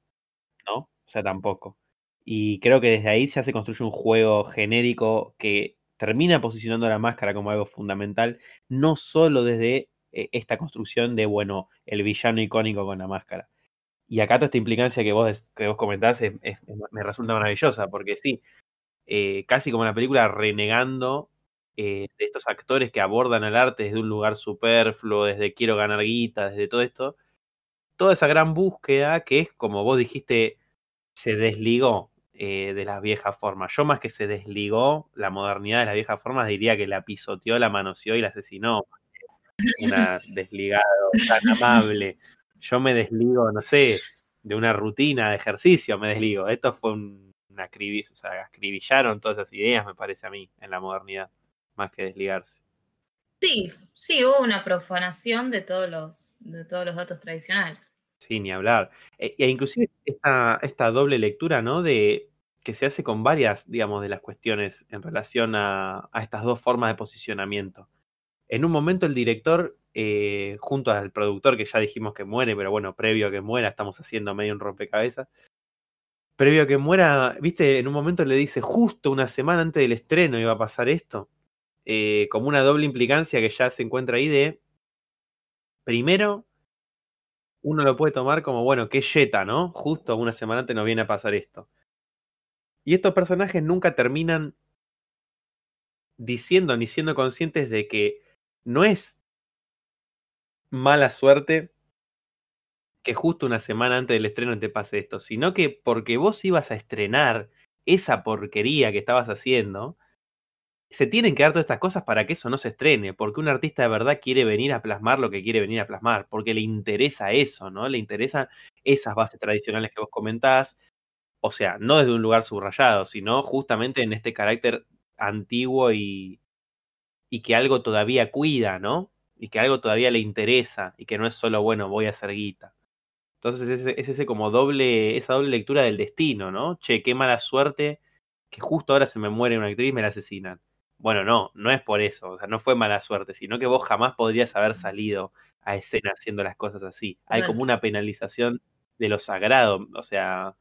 ¿no? O sea, tampoco. Y creo que desde ahí ya se construye un juego genérico que termina posicionando la máscara como algo fundamental, no solo desde eh, esta construcción de, bueno, el villano icónico con la máscara. Y acá toda esta implicancia que vos, que vos comentás me resulta maravillosa, porque sí, eh, casi como la película renegando eh, de estos actores que abordan el arte desde un lugar superfluo, desde quiero ganar guita, desde todo esto, toda esa gran búsqueda que es, como vos dijiste, se desligó eh, de las viejas formas. Yo más que se desligó la modernidad de las viejas formas, diría que la pisoteó, la manoseó y la asesinó. Una desligado tan amable. Yo me desligo, no sé, de una rutina de ejercicio, me desligo. Esto fue un, una o sea, acribillaron todas esas ideas, me parece a mí, en la modernidad, más que desligarse. Sí, sí, hubo una profanación de todos los, de todos los datos tradicionales. Sí, ni hablar. E, e inclusive esta, esta doble lectura, ¿no? De que se hace con varias, digamos, de las cuestiones en relación a, estas dos formas de posicionamiento. En un momento el director, eh, junto al productor, que ya dijimos que muere, pero bueno, previo a que muera, estamos haciendo medio un rompecabezas. Previo a que muera, viste, en un momento le dice, justo una semana antes del estreno iba a pasar esto, eh, como una doble implicancia que ya se encuentra ahí de, primero, uno lo puede tomar como, bueno, qué yeta, ¿no? Justo una semana antes nos viene a pasar esto. Y estos personajes nunca terminan diciendo ni siendo conscientes de que no es mala suerte que justo una semana antes del estreno te pase esto, sino que porque vos ibas a estrenar esa porquería que estabas haciendo, se tienen que dar todas estas cosas para que eso no se estrene, porque un artista de verdad quiere venir a plasmar lo que quiere venir a plasmar, porque le interesa eso, ¿no? Le interesan esas bases tradicionales que vos comentás, o sea, no desde un lugar subrayado, sino justamente en este carácter antiguo y, y que algo todavía cuida, ¿no? Y que algo todavía le interesa y que no es solo, bueno, voy a hacer guita. Entonces es, es ese como doble, esa doble lectura del destino, ¿no? Che, qué mala suerte que justo ahora se me muere una actriz y me la asesinan. Bueno, no, no es por eso, o sea, no fue mala suerte, sino que vos jamás podrías haber salido a escena haciendo las cosas así. Hay como una penalización de lo sagrado, o sea,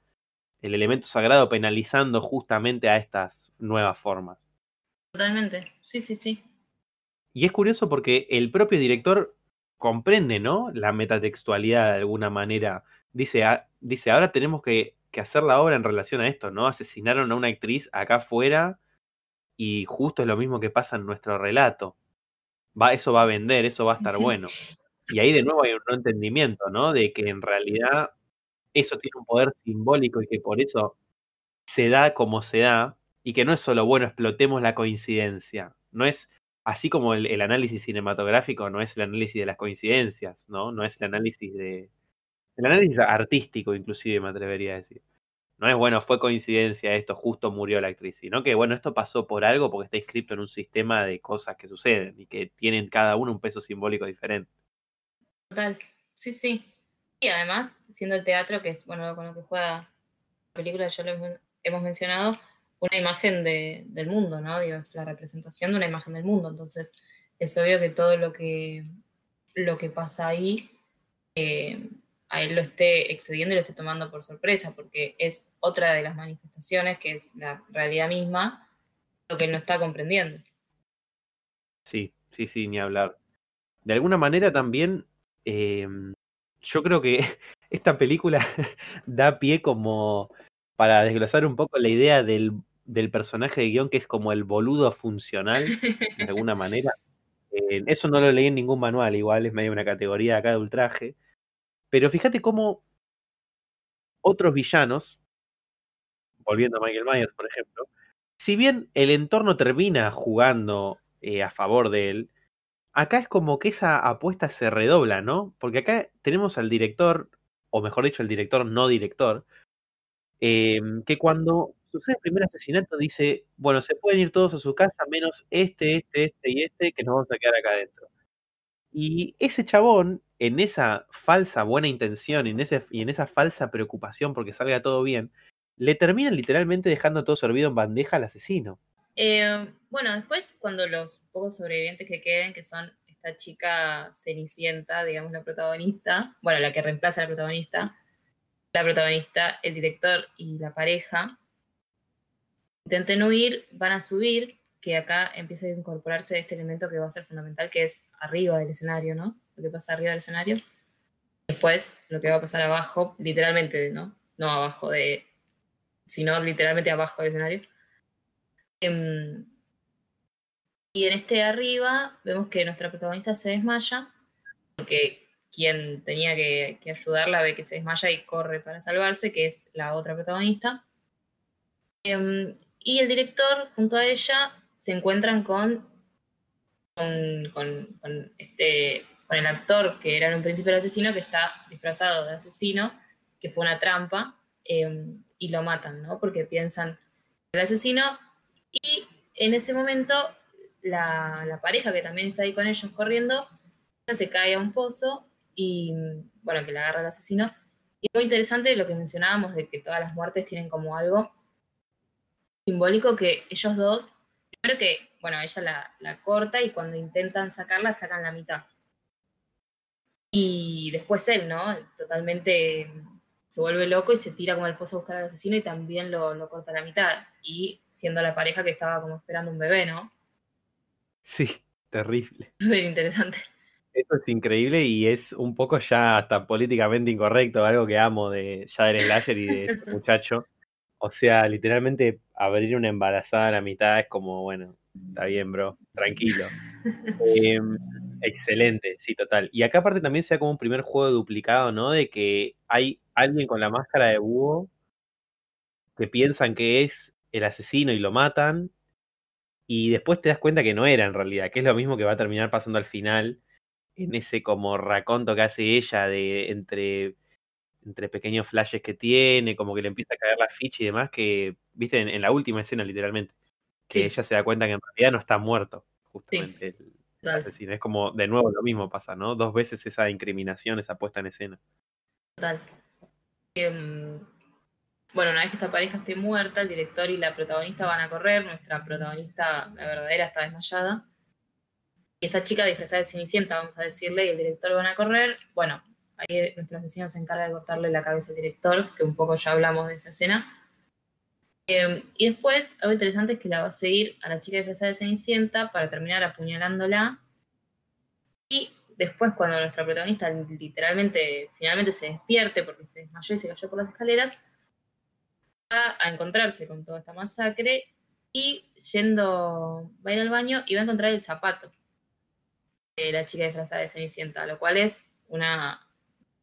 el elemento sagrado penalizando justamente a estas nuevas formas. Totalmente, sí, sí, sí. Y es curioso porque el propio director comprende, ¿no? La metatextualidad de alguna manera. Dice, ah, dice ahora tenemos que, que hacer la obra en relación a esto, ¿no? Asesinaron a una actriz acá afuera y justo es lo mismo que pasa en nuestro relato. Va, eso va a vender, eso va a estar bueno. Y ahí de nuevo hay un no entendimiento, ¿no? De que en realidad eso tiene un poder simbólico y que por eso se da como se da y que no es solo, bueno, explotemos la coincidencia. No es así como el, análisis cinematográfico, no es el análisis de las coincidencias, ¿no? No es el análisis de... El análisis artístico, inclusive, me atrevería a decir no es bueno, fue coincidencia esto, justo murió la actriz, sino que bueno, esto pasó por algo porque está inscrito en un sistema de cosas que suceden y que tienen cada uno un peso simbólico diferente. Total, sí, sí. Y además, siendo el teatro, que es bueno con lo que juega la película, ya lo hemos mencionado, una imagen de, del mundo, ¿no? Digo, es la representación de una imagen del mundo. Entonces, es obvio que todo lo que, lo que pasa ahí eh, a él lo esté excediendo y lo esté tomando por sorpresa, porque es otra de las manifestaciones, que es la realidad misma, lo que él no está comprendiendo. Sí, sí, sí, ni hablar. De alguna manera también, em, yo creo que esta película da pie como para desglosar un poco la idea del, del personaje de guion que es como el boludo funcional, de alguna manera. Eh, eso no lo leí en ningún manual, igual es medio una categoría acá de ultraje pero fíjate cómo otros villanos, volviendo a Michael Myers, por ejemplo, si bien el entorno termina jugando eh, a favor de él, acá es como que esa apuesta se redobla, ¿no? Porque acá tenemos al director, o mejor dicho, el director no director, em, que cuando sucede el primer asesinato dice, bueno, se pueden ir todos a su casa menos este, este, este y este, que nos vamos a quedar acá adentro. Y ese chabón, en esa falsa buena intención y en esa falsa preocupación porque salga todo bien, le terminan literalmente dejando todo servido en bandeja al asesino. Eh, bueno, después cuando los pocos sobrevivientes que queden, que son esta chica cenicienta, digamos la protagonista, bueno, la que reemplaza a la protagonista, la protagonista, el director y la pareja, intenten huir, van a subir que acá empieza a incorporarse este elemento que va a ser fundamental, que es arriba del escenario, ¿no? Lo que pasa arriba del escenario. Después, lo que va a pasar abajo, literalmente, ¿no? No abajo de, sino literalmente abajo del escenario. Em, y en este arriba vemos que nuestra protagonista se desmaya, porque quien tenía que, que, ayudarla ve que se desmaya y corre para salvarse, que es la otra protagonista. Em, y el director, junto a ella, se encuentran con, con, este, con el actor que era en un principio el asesino, que está disfrazado de asesino, que fue una trampa, em, y lo matan, ¿no? Porque piensan el asesino, y en ese momento la, pareja que también está ahí con ellos corriendo, se cae a un pozo y, bueno, que la agarra el asesino. Y es muy interesante lo que mencionábamos de que todas las muertes tienen como algo simbólico que ellos dos, primero que, bueno, ella la, la corta y cuando intentan sacarla, sacan la mitad. Y después él, ¿no? Totalmente se vuelve loco y se tira como al pozo a buscar al asesino y también lo, lo corta a la mitad. Y siendo la pareja que estaba como esperando un bebé, ¿no? Sí, terrible. Súper interesante. Eso es increíble y es un poco ya hasta políticamente incorrecto, algo que amo de Jader Slasher y de este muchacho. O sea, literalmente abrir una embarazada a la mitad es como, bueno, está bien, bro, tranquilo. Eh, excelente, sí, total. Y acá aparte también sea como un primer juego duplicado, ¿no? De que hay alguien con la máscara de búho que piensan que es el asesino y lo matan, y después te das cuenta que no era en realidad, que es lo mismo que va a terminar pasando al final, en ese como raconto que hace ella de entre, entre pequeños flashes que tiene, como que le empieza a caer la ficha y demás, que, viste, en, la última escena literalmente, que ella se da cuenta que en realidad no está muerto, justamente el, asesino. Es como, de nuevo, lo mismo pasa, ¿no? Dos veces esa incriminación, esa puesta en escena. Total. Em, bueno, una vez que esta pareja esté muerta, el director y la protagonista van a correr. Nuestra protagonista, la verdadera, está desmayada. Y esta chica disfrazada de Cenicienta, vamos a decirle, y el director van a correr. Bueno, ahí nuestro asesino se encarga de cortarle la cabeza al director, que un poco ya hablamos de esa escena. Em, y después, algo interesante es que la va a seguir a la chica disfrazada de Cenicienta para terminar apuñalándola. Y después, cuando nuestra protagonista literalmente, finalmente se despierte porque se desmayó y se cayó por las escaleras, a encontrarse con toda esta masacre y yendo, va a ir al baño y va a encontrar el zapato de la chica disfrazada de Cenicienta, lo cual es una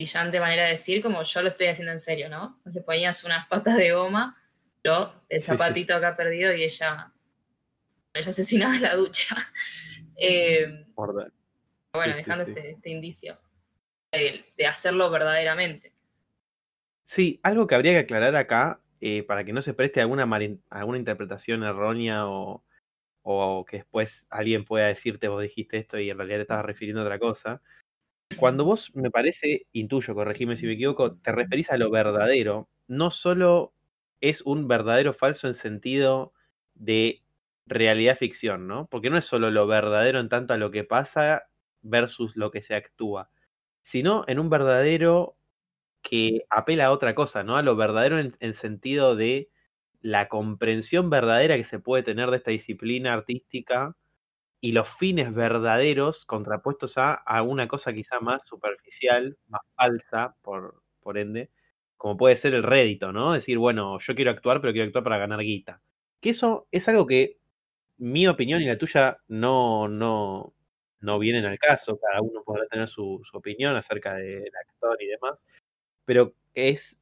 brillante manera de decir como yo lo estoy haciendo en serio, ¿no? Le ponías unas patas de goma, yo el zapatito acá perdido y ella, ella asesinada en la ducha. Eh, bueno, dejando este, este, indicio de hacerlo verdaderamente. Sí, algo que habría que aclarar acá eh, para que no se preste alguna, alguna interpretación errónea o, o, que después alguien pueda decirte vos dijiste esto y en realidad te estabas refiriendo a otra cosa. Cuando vos, me parece, intuyo, corregime si me equivoco, te referís a lo verdadero, no solo es un verdadero falso en sentido de realidad ficción, ¿no? Porque no es solo lo verdadero en tanto a lo que pasa versus lo que se actúa, sino en un verdadero que apela a otra cosa, ¿no? A lo verdadero en, sentido de la comprensión verdadera que se puede tener de esta disciplina artística y los fines verdaderos contrapuestos a, a una cosa quizá más superficial, más falsa, por, por ende, como puede ser el rédito, ¿no? Decir, bueno, yo quiero actuar, pero quiero actuar para ganar guita. Que eso es algo que mi opinión y la tuya no, no, no vienen al caso, cada uno podrá tener su, su opinión acerca del actor y demás, pero es,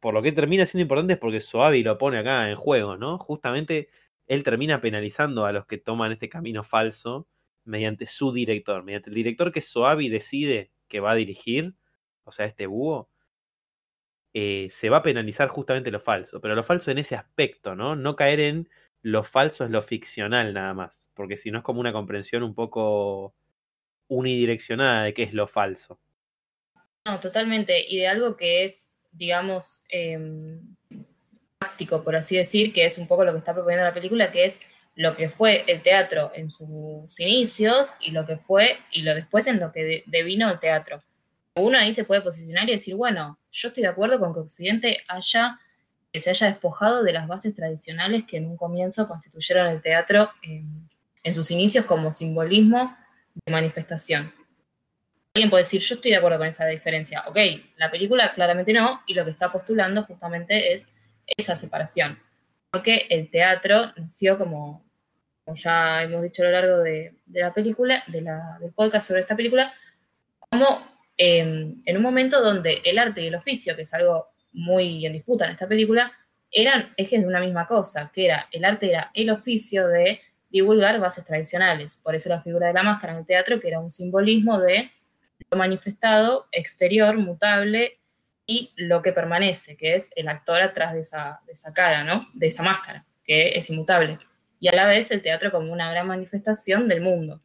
por lo que termina siendo importante es porque Soavi lo pone acá en juego, ¿no? Justamente él termina penalizando a los que toman este camino falso mediante su director, mediante el director que Soavi decide que va a dirigir, o sea, este búho, eh, se va a penalizar justamente lo falso, pero lo falso en ese aspecto, ¿no? No caer en lo falso es lo ficcional nada más, porque si no es como una comprensión un poco unidireccionada de qué es lo falso. No, totalmente. Y de algo que es, digamos, eh, por así decir, que es un poco lo que está proponiendo la película, que es lo que fue el teatro en sus inicios y lo que fue, y lo después en lo que devino el teatro. Uno ahí se puede posicionar y decir, bueno, yo estoy de acuerdo con que Occidente haya, se haya despojado de las bases tradicionales que en un comienzo constituyeron el teatro en sus inicios como simbolismo de manifestación alguien puede decir, yo estoy de acuerdo con esa diferencia. Ok, la película claramente no, y lo que está postulando justamente es esa separación. Porque el teatro nació como, ya hemos dicho a lo largo de, la película, de la, del podcast sobre esta película, como em, en un momento donde el arte y el oficio, que es algo muy en disputa en esta película, eran ejes de una misma cosa, que era el arte era el oficio de divulgar bases tradicionales. Por eso la figura de la máscara en el teatro, que era un simbolismo de lo manifestado, exterior, mutable, y lo que permanece, que es el actor atrás de esa, de esa cara, ¿no? De esa máscara, que es inmutable. Y a la vez el teatro como una gran manifestación del mundo.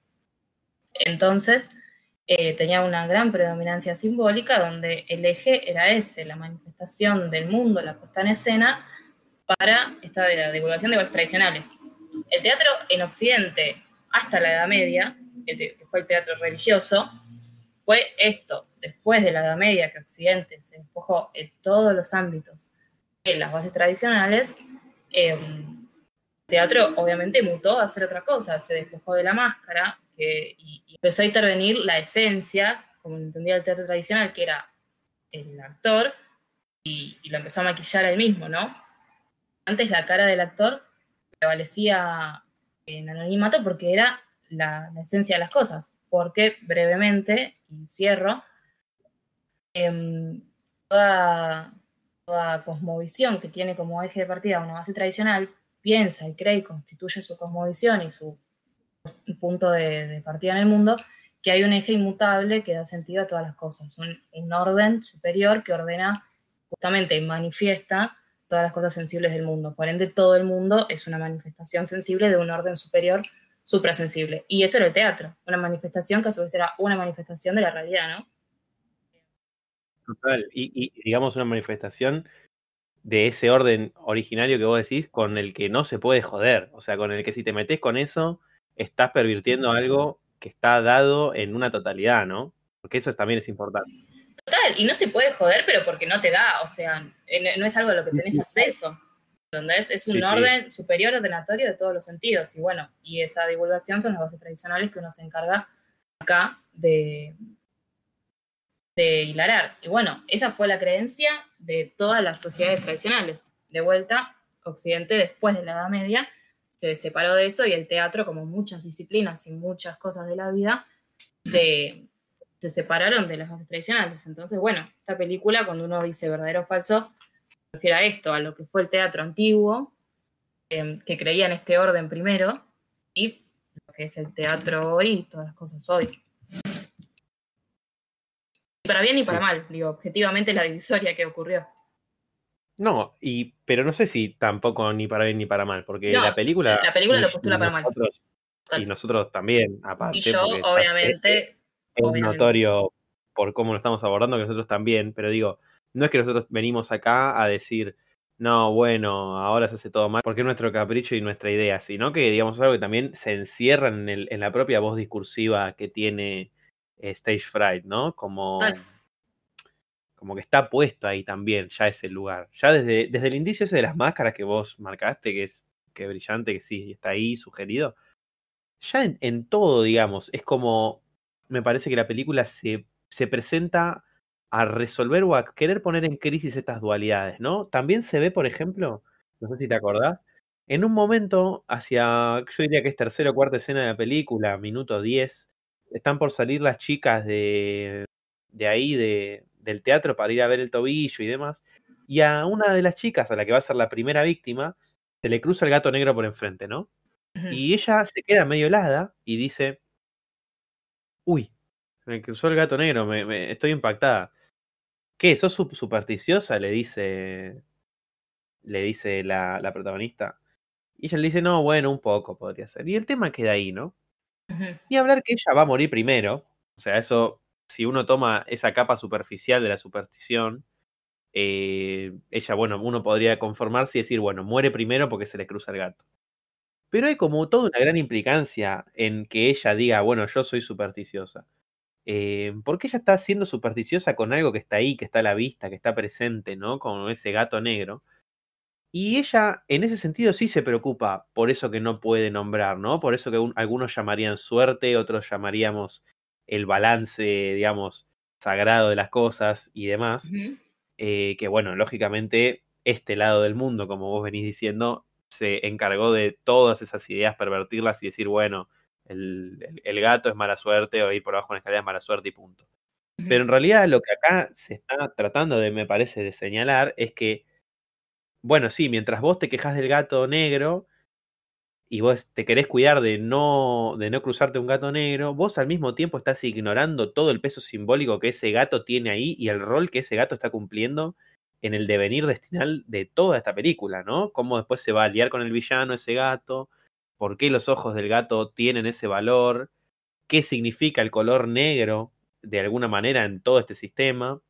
Entonces, eh, tenía una gran predominancia simbólica donde el eje era ese, la manifestación del mundo, la puesta en escena, para esta divulgación de bases tradicionales. El teatro en Occidente, hasta la Edad Media, que fue el teatro religioso, fue esto, después de la Edad Media, que Occidente se despojó en todos los ámbitos de las bases tradicionales, el em, teatro obviamente mutó a hacer otra cosa, se despojó de la máscara y, empezó a intervenir la esencia, como entendía el teatro tradicional, que era el actor, y, lo empezó a maquillar él mismo, ¿no? Antes la cara del actor prevalecía en anonimato porque era la, esencia de las cosas, porque brevemente, y cierro, em, toda, cosmovisión que tiene como eje de partida una base tradicional piensa y cree y constituye su cosmovisión y su punto de, partida en el mundo, que hay un eje inmutable que da sentido a todas las cosas, un, orden superior que ordena justamente y manifiesta todas las cosas sensibles del mundo. Por ende, todo el mundo es una manifestación sensible de un orden superior suprasensible. Y eso era el teatro, una manifestación que a su vez era una manifestación de la realidad, ¿no? Total, y digamos una manifestación de ese orden originario que vos decís con el que no se puede joder. O sea, con el que si te metes con eso, estás pervirtiendo algo que está dado en una totalidad, ¿no? Porque eso también es importante. Total, y no se puede joder, pero porque no te da, o sea, no es algo a lo que tenés acceso. Donde es, un orden superior ordenatorio de todos los sentidos. Y bueno, y esa divulgación son las bases tradicionales que uno se encarga acá de, de hilarar. Y bueno, esa fue la creencia de todas las sociedades tradicionales. De vuelta, Occidente después de la Edad Media se separó de eso y el teatro, como muchas disciplinas y muchas cosas de la vida, se, separaron de las bases tradicionales. Entonces, bueno, esta película, cuando uno dice verdadero o falso, refiere a esto, a lo que fue el teatro antiguo, em, que creía en este orden primero, y lo que es el teatro hoy y todas las cosas hoy para bien y para mal, digo, objetivamente es la divisoria que ocurrió. No, y, pero no sé si tampoco ni para bien ni para mal, porque la película. La película lo postula para mal. Y nosotros también, aparte. Y yo, obviamente. Es, notorio por cómo lo estamos abordando que nosotros también, pero digo, no es que nosotros venimos acá a decir, no, bueno, ahora se hace todo mal, porque es nuestro capricho y nuestra idea, sino que, digamos, algo que también se encierra en, el, en la propia voz discursiva que tiene Stage Fright, ¿no? Como, como que está puesto ahí también, ya ese lugar. Ya desde, desde el indicio ese de las máscaras que vos marcaste, que es que brillante, que sí, está ahí sugerido. Ya en, todo, digamos, es como, me parece que la película se, se presenta a resolver o a querer poner en crisis estas dualidades, ¿no? También se ve, por ejemplo, no sé si te acordás, en un momento, hacia, yo diría que es tercera o cuarta escena de la película, minuto 10, están por salir las chicas de, de ahí, de, del teatro, para ir a ver el tobillo y demás. Y a una de las chicas, a la que va a ser la primera víctima, se le cruza el gato negro por enfrente, ¿no? Y ella se queda medio helada y dice, uy, me cruzó el gato negro, me, estoy impactada. ¿Qué? ¿Sos supersticiosa? Le dice, le dice la, la protagonista. Y ella le dice, no, bueno, un poco podría ser. Y el tema queda ahí, ¿no? Y hablar que ella va a morir primero, o sea, eso, si uno toma esa capa superficial de la superstición, eh, ella, bueno, uno podría conformarse y decir, bueno, muere primero porque se le cruza el gato. Pero hay como toda una gran implicancia en que ella diga, bueno, yo soy supersticiosa. Eh, porque ella está siendo supersticiosa con algo que está ahí, que está a la vista, que está presente, ¿no? Como ese gato negro. Y ella, en ese sentido, sí se preocupa por eso que no puede nombrar, ¿no? Por eso que algunos llamarían suerte, otros llamaríamos el balance, digamos, sagrado de las cosas y demás. Eh, que bueno, lógicamente, este lado del mundo, como vos venís diciendo, se encargó de todas esas ideas, pervertirlas y decir, bueno, el, gato es mala suerte o ir por abajo en la escalera es mala suerte y punto. Pero en realidad lo que acá se está tratando de, me parece, de señalar es que bueno, sí, mientras vos te quejas del gato negro y vos te querés cuidar de no, de no cruzarte un gato negro, vos al mismo tiempo estás ignorando todo el peso simbólico que ese gato tiene ahí y el rol que ese gato está cumpliendo en el devenir destinal de toda esta película, ¿no? Cómo después se va a liar con el villano ese gato, por qué los ojos del gato tienen ese valor, qué significa el color negro de alguna manera en todo este sistema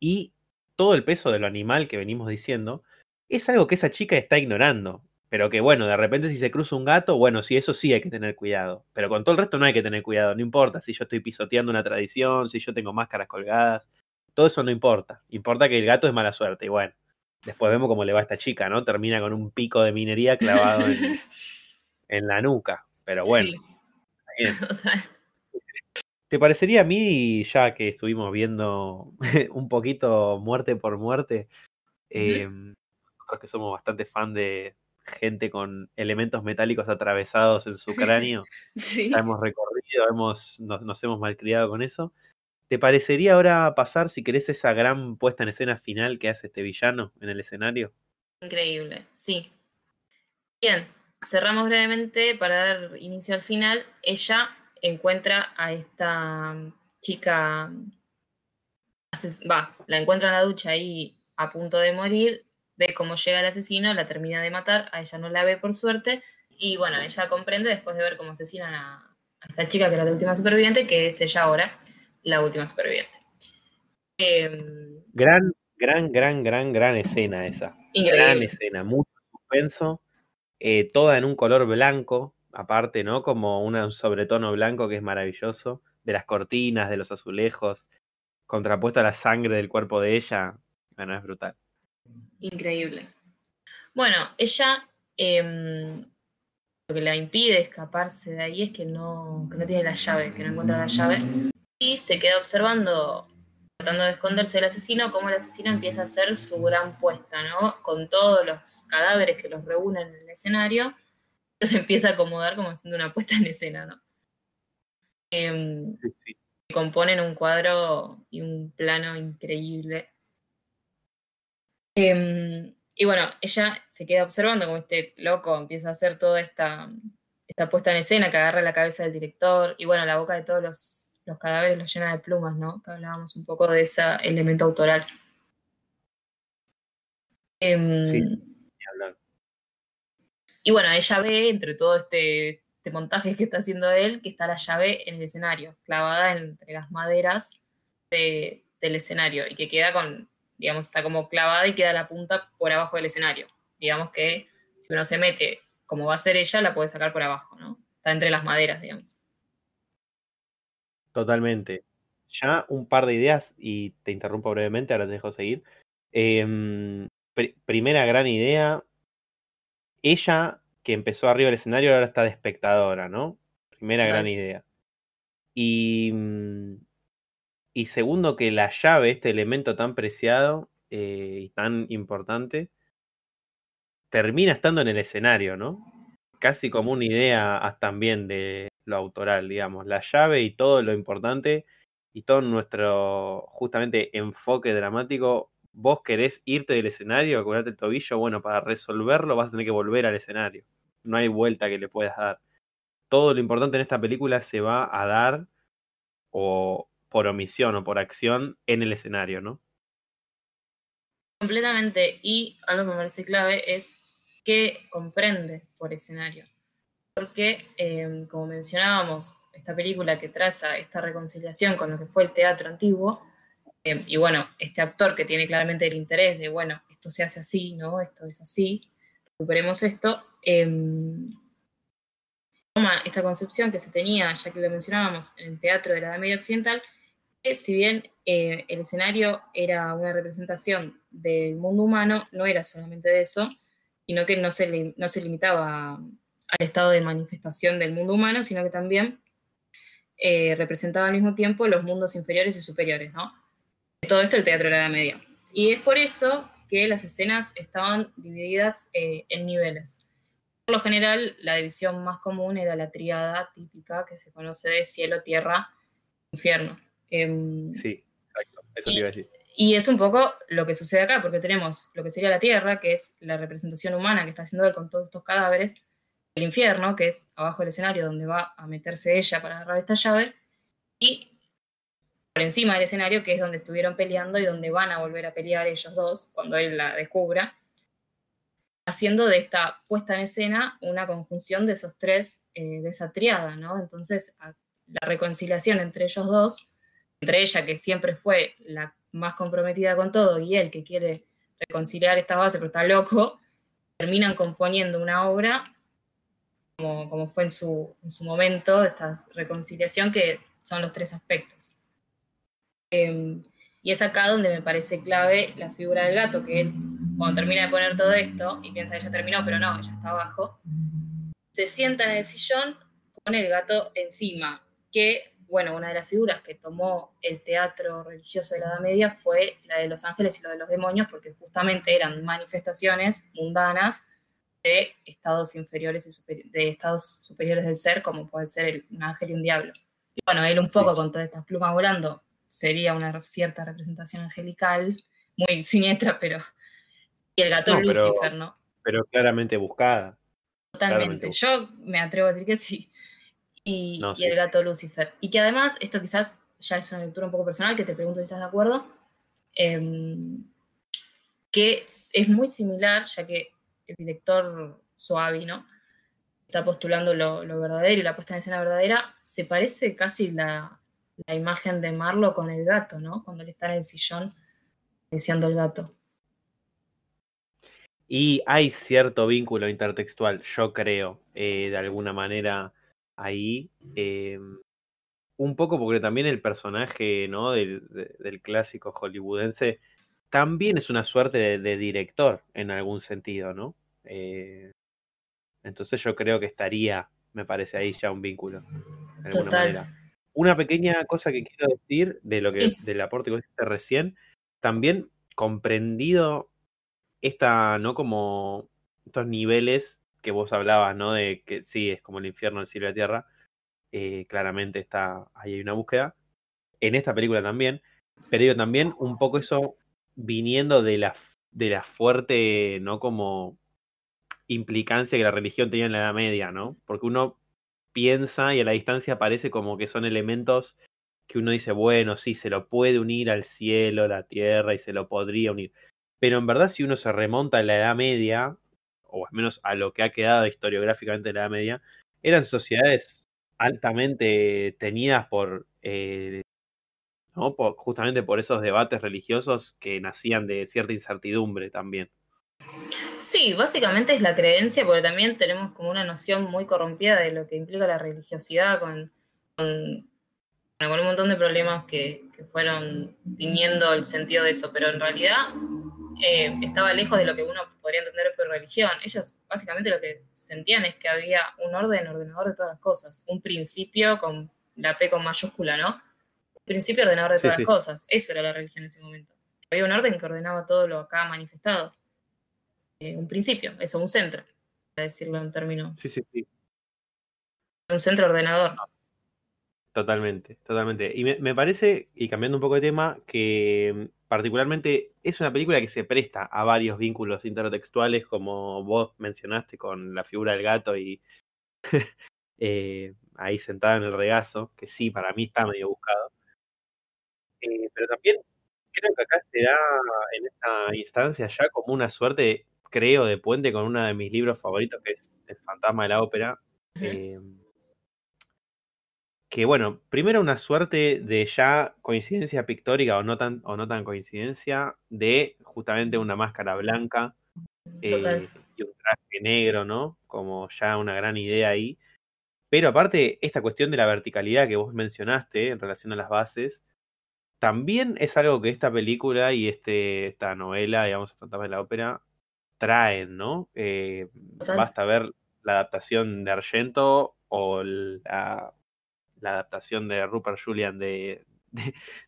y todo el peso de lo animal que venimos diciendo, es algo que esa chica está ignorando. Pero que bueno, de repente si se cruza un gato, bueno, sí, eso sí hay que tener cuidado. Pero con todo el resto no hay que tener cuidado. No importa si yo estoy pisoteando una tradición, si yo tengo máscaras colgadas. Todo eso no importa. Importa que el gato es mala suerte. Y bueno, después vemos cómo le va a esta chica, ¿no? Termina con un pico de minería clavado en, la nuca. Pero bueno. ¿Te parecería a mí, ya que estuvimos viendo un poquito muerte por muerte, em, nosotros que somos bastante fan de, gente con elementos metálicos atravesados en su cráneo. sí. hemos recorrido, hemos, nos, hemos malcriado con eso. ¿Te parecería ahora pasar, si querés, esa gran puesta en escena final que hace este villano en el escenario? Increíble, sí. Bien, cerramos brevemente para dar inicio al final. Ella encuentra a esta chica, va, la encuentra en la ducha ahí a punto de morir, ve cómo llega el asesino, la termina de matar, a ella no la ve por suerte, y bueno, ella comprende después de ver cómo asesinan a, esta chica que era la última superviviente, que es ella ahora, la última superviviente. Em, gran, gran, gran, gran, gran escena esa. Gran escena, mucho suspenso, eh, toda en un color blanco, aparte, ¿no? Como un sobretono blanco que es maravilloso, de las cortinas, de los azulejos, contrapuesto a la sangre del cuerpo de ella, bueno, es brutal. Increíble. Bueno, ella em, lo que la impide escaparse de ahí es que no, que no tiene la llave, que no encuentra la llave. Y se queda observando, tratando de esconderse del asesino, cómo el asesino empieza a hacer su gran puesta, ¿no? Con todos los cadáveres que los reúnen en el escenario, se empieza a acomodar como haciendo una puesta en escena, ¿no? Em, componen un cuadro y un plano increíble Em, y bueno, ella se queda observando como este loco empieza a hacer toda esta, esta puesta en escena que agarra la cabeza del director y bueno, la boca de todos los, cadáveres los llena de plumas, ¿no? Que hablábamos un poco de ese elemento autoral. Em, sí, y bueno, ella ve entre todo este, este, montaje que está haciendo él que está la llave en el escenario, clavada entre las maderas del escenario y que queda con digamos, está como clavada y queda la punta por abajo del escenario. Digamos que si uno se mete como va a ser ella, la puede sacar por abajo, ¿no? Está entre las maderas, digamos. Totalmente. Ya un par de ideas y te interrumpo brevemente, ahora te dejo seguir. Em, primera gran idea, ella que empezó arriba del escenario ahora está de espectadora, ¿no? Primera gran idea. Y mm, y segundo, que la llave, este elemento tan preciado eh, y tan importante, termina estando en el escenario, ¿no? Casi como una idea también de lo autoral, digamos. La llave y todo lo importante y todo nuestro, justamente, enfoque dramático. Vos querés irte del escenario, curarte el tobillo, bueno, para resolverlo vas a tener que volver al escenario. No hay vuelta que le puedas dar. Todo lo importante en esta película se va a dar o, por omisión o por acción en el escenario, ¿no? Completamente. Y algo que me parece clave es que comprende por escenario. Porque, em, como mencionábamos, esta película que traza esta reconciliación con lo que fue el teatro antiguo, em, y bueno, este actor que tiene claramente el interés de, bueno, esto se hace así, ¿no? Esto es así, recuperemos esto, em, toma esta concepción que se tenía, ya que lo mencionábamos, en el teatro de la Edad Media Occidental, si bien eh, el escenario era una representación del mundo humano, no era solamente de eso, sino que no se, no se limitaba al estado de manifestación del mundo humano, sino que también eh, representaba al mismo tiempo los mundos inferiores y superiores, ¿no? Todo esto el teatro de la Edad Media. Y es por eso que las escenas estaban divididas eh, en niveles. Por lo general, la división más común era la tríada típica que se conoce de cielo, tierra, infierno. Em, sí, exacto. Eso y, te iba a decir. Y es un poco lo que sucede acá, porque tenemos lo que sería la Tierra, que es la representación humana que está haciendo él con todos estos cadáveres, el infierno, que es abajo del escenario donde va a meterse ella para agarrar esta llave, y por encima del escenario, que es donde estuvieron peleando y donde van a volver a pelear ellos dos cuando él la descubra, haciendo de esta puesta en escena una conjunción de esos tres, eh, de esa triada, ¿no? Entonces, la reconciliación entre ellos dos entre ella, que siempre fue la más comprometida con todo, y él, que quiere reconciliar estas bases, pero está loco, terminan componiendo una obra, como, como fue en su, en su momento, esta reconciliación, que son los tres aspectos. Em, y es acá donde me parece clave la figura del gato, que él, cuando termina de poner todo esto y piensa que ya terminó, pero no, ya está abajo, se sienta en el sillón con el gato encima, que, bueno, una de las figuras que tomó el teatro religioso de la Edad Media fue la de los ángeles y la de los demonios, porque justamente eran manifestaciones mundanas de estados inferiores y de estados superiores del ser, como puede ser un ángel y un diablo. Y bueno, él un poco con todas estas plumas volando sería una cierta representación angelical, muy siniestra, pero... Y el gato Lucifer, ¿no? Pero claramente buscada. Totalmente. Yo me atrevo a decir que sí. Y, el gato Lucifer. Y que además, esto quizás ya es una lectura un poco personal, que te pregunto si estás de acuerdo, em, que es muy similar, ya que el director Suavi, ¿no? Está postulando lo, lo verdadero y la puesta en escena verdadera, se parece casi la, la imagen de Marlo con el gato, ¿no? Cuando él está en el sillón deseando el gato. Y hay cierto vínculo intertextual, yo creo, eh, de alguna manera ahí. Eh, un poco porque también el personaje ¿no? del, clásico hollywoodense también es una suerte de, director en algún sentido, ¿no? Eh, entonces yo creo que estaría, me parece ahí ya un vínculo. De alguna Manera. Una pequeña cosa que quiero decir de lo que, del aporte que hiciste recién, también comprendido esta, ¿no? Como estos niveles que vos hablabas, ¿no? De que sí, es como el infierno, el cielo y la tierra. Eh, claramente está, ahí hay una búsqueda. En esta película también. Pero yo también un poco eso viniendo de la, de la fuerte, ¿no? Como implicancia que la religión tenía en la Edad Media, ¿no? Porque uno piensa y a la distancia parece como que son elementos que uno dice, bueno, sí, se lo puede unir al cielo, la tierra y se lo podría unir. Pero en verdad si uno se remonta a la Edad Media, o al menos a lo que ha quedado historiográficamente de la Edad Media, eran sociedades altamente tenidas por, eh, justamente por esos debates religiosos que nacían de cierta incertidumbre también. Sí, básicamente es la creencia, porque también tenemos como una noción muy corrompida de lo que implica la religiosidad con, con, un montón de problemas que, fueron tiñendo el sentido de eso, pero en realidad eh, estaba lejos de lo que uno podría entender por religión. Ellos básicamente lo que sentían es que había un orden ordenador de todas las cosas, un principio con la P con mayúscula, ¿no? Principio ordenador de todas las cosas. Eso era la religión en ese momento. Había un orden que ordenaba todo lo acá manifestado. Eh, un principio, eso, un centro, para decirlo en términos. Sí, sí, sí. Un centro ordenador. Totalmente, totalmente. Y me, parece, y cambiando un poco de tema, que mm, particularmente es una película que se presta a varios vínculos intertextuales, como vos mencionaste con la figura del gato y eh, ahí sentada en el regazo, que sí, para mí está medio buscado. Eh, pero también creo que acá se da en esta instancia ya como una suerte creo, de puente con uno de mis libros favoritos, que es El fantasma de la ópera. Em, que bueno, primero una suerte de ya coincidencia pictórica o no tan, o no tan coincidencia de justamente una máscara blanca eh, y un traje negro, ¿no? Como ya una gran idea ahí. Pero aparte, esta cuestión de la verticalidad que vos mencionaste en relación a las bases, también es algo que esta película y este, esta novela, digamos, fantasma de la ópera, traen, ¿no? Eh, basta ver la adaptación de Argento o la, adaptación de Rupert Julian de,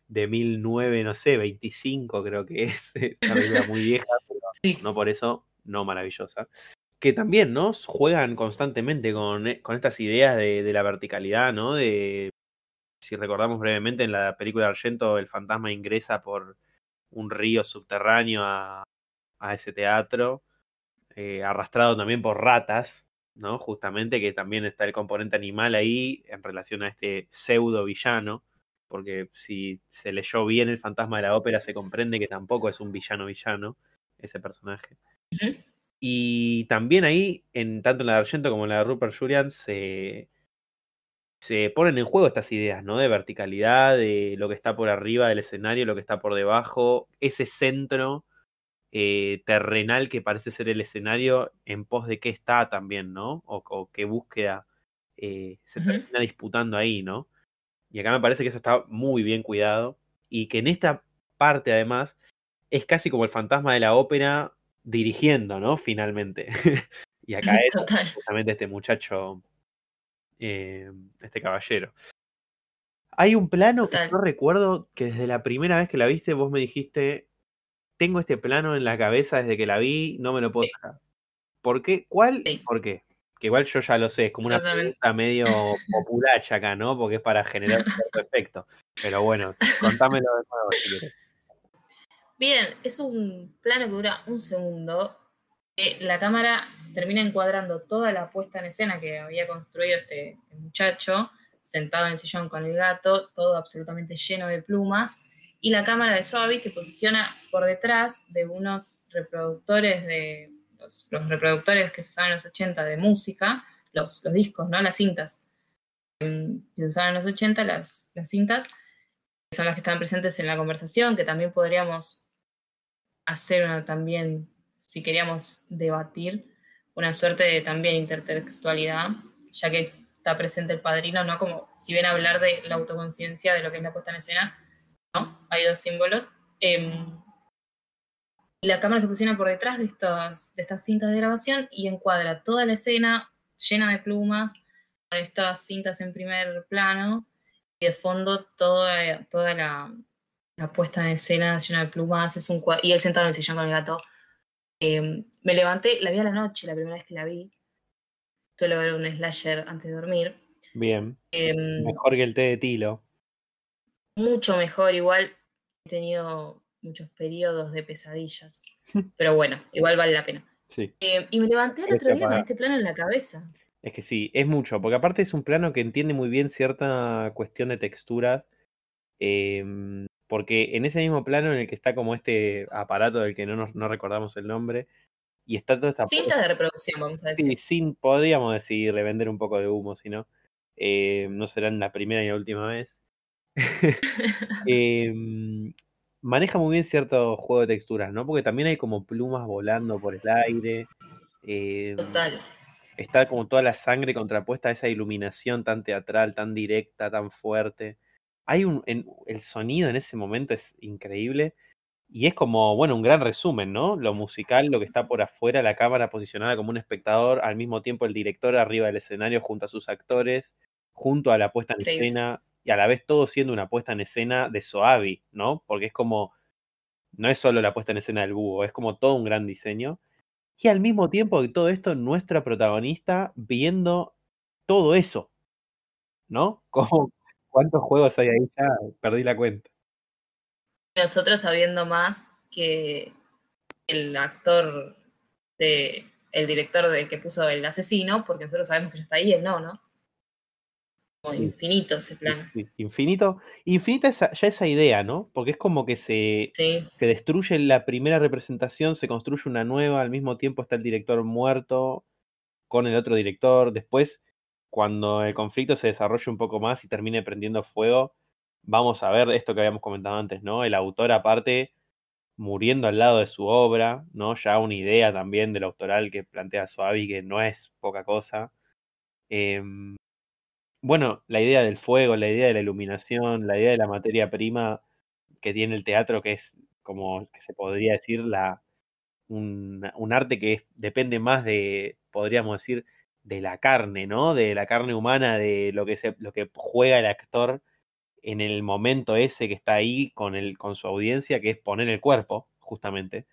de, 1009, no sé, 25 creo que es, una muy vieja, pero no por eso no maravillosa. Que también, ¿no? Juegan constantemente con, eh, con estas ideas de, de, la verticalidad, ¿no? De, si recordamos brevemente, en la película de Argento, el fantasma ingresa por un río subterráneo a, a ese teatro, eh, arrastrado también por ratas, ¿no? Justamente que también está el componente animal ahí en relación a este pseudo villano, porque si se leyó bien el fantasma de la ópera se comprende que tampoco es un villano villano ese personaje. Y también ahí, en tanto en la de Argento como en la de Rupert Julian, se, se ponen en juego estas ideas, ¿no? De verticalidad, de lo que está por arriba del escenario, lo que está por debajo, ese centro eh, terrenal que parece ser el escenario en pos de qué está también, ¿no? O, qué búsqueda eh, se termina disputando ahí, ¿no? Y acá me parece que eso está muy bien cuidado y que en esta parte además es casi como el fantasma de la ópera dirigiendo, ¿no? Finalmente. y acá es justamente este muchacho, eh, este caballero. Hay un plano que yo recuerdo que desde la primera vez que la viste vos me dijiste, tengo este plano en la cabeza desde que la vi, no me lo puedo sacar. ¿Por qué? ¿Cuál? ¿Por qué? Que igual yo ya lo sé, es como una pregunta medio popular acá, ¿no? Porque es para generar un cierto efecto. Pero bueno, contámelo de nuevo si quieres. Bien, es un plano que dura un segundo. La cámara termina encuadrando toda la puesta en escena que había construido este, este muchacho, sentado en el sillón con el gato, todo absolutamente lleno de plumas y la cámara de Suavi se posiciona por detrás de unos reproductores de los, reproductores que se usaban en los 80 de música, los, discos, ¿no? Las cintas em, que se usaban en los 80, las, las cintas, que son las que están presentes en la conversación, que también podríamos hacer una también, si queríamos debatir, una suerte de también intertextualidad, ya que está presente el padrino, ¿no? Como si viene a hablar de la autoconciencia de lo que es la puesta en escena, hay dos símbolos. Em, la cámara se posiciona por detrás de estas, de estas cintas de grabación y encuadra toda la escena llena de plumas, estas cintas en primer plano y de fondo toda, toda la, puesta en escena llena de plumas es un y él sentado en el sillón con el gato. Em, me levanté, la vi a la noche, la primera vez que la vi. Suelo ver un slasher antes de dormir. Bien. Em, Mejor que el té de tilo mucho mejor. Igual he tenido muchos periodos de pesadillas. Pero bueno, igual vale la pena. Eh, y me levanté el otro día con este plano en la cabeza. Es que sí, es mucho, porque aparte es un plano que entiende muy bien cierta cuestión de textura. Em, porque en ese mismo plano en el que está como este aparato del que no, nos, no recordamos el nombre, y está toda esta... Cinta de reproducción, vamos a decir. Sí, sin, podríamos decir, revender un poco de humo, si no. Eh, no será la primera y la última vez. Em, maneja muy bien cierto juego de texturas, ¿no? Porque también hay como plumas volando por el aire. Em, Total. Está como toda la sangre contrapuesta a esa iluminación tan teatral, tan directa, tan fuerte. Hay un. el sonido en ese momento es increíble. Y es como, bueno, un gran resumen, ¿no? Lo musical, lo que está por afuera, la cámara posicionada como un espectador, al mismo tiempo el director arriba del escenario junto a sus actores, junto a la puesta en escena, y a la vez todo siendo una puesta en escena de Soavi, ¿no? Porque es como, no es solo la puesta en escena del búho, es como todo un gran diseño. Y al mismo tiempo que todo esto, nuestra protagonista viendo todo eso, ¿no? Como, ¿Cuántos juegos hay ahí? Ya perdí la cuenta. Nosotros sabiendo más que el actor de, el director de que puso el asesino, porque nosotros sabemos que ya está ahí, él no, ¿no? infinito ese plano. infinito. Infinita ya esa idea, ¿no? Porque es como que se, se destruye la primera representación, se construye una nueva, al mismo tiempo está el director muerto con el otro director. Después, cuando el conflicto se desarrolle un poco más y termine prendiendo fuego, vamos a ver esto que habíamos comentado antes, ¿no? El autor aparte muriendo al lado de su obra, ¿no? Ya una idea también del autoral que plantea Suavi, que no es poca cosa. Em, bueno, la idea del fuego, la idea de la iluminación, la idea de la materia prima que tiene el teatro, que es como que se podría decir la, un, arte que depende más de, podríamos decir, de la carne, ¿no? De la carne humana, de lo que, se, lo que juega el actor en el momento ese que está ahí con, el, con su audiencia, que es poner el cuerpo, justamente,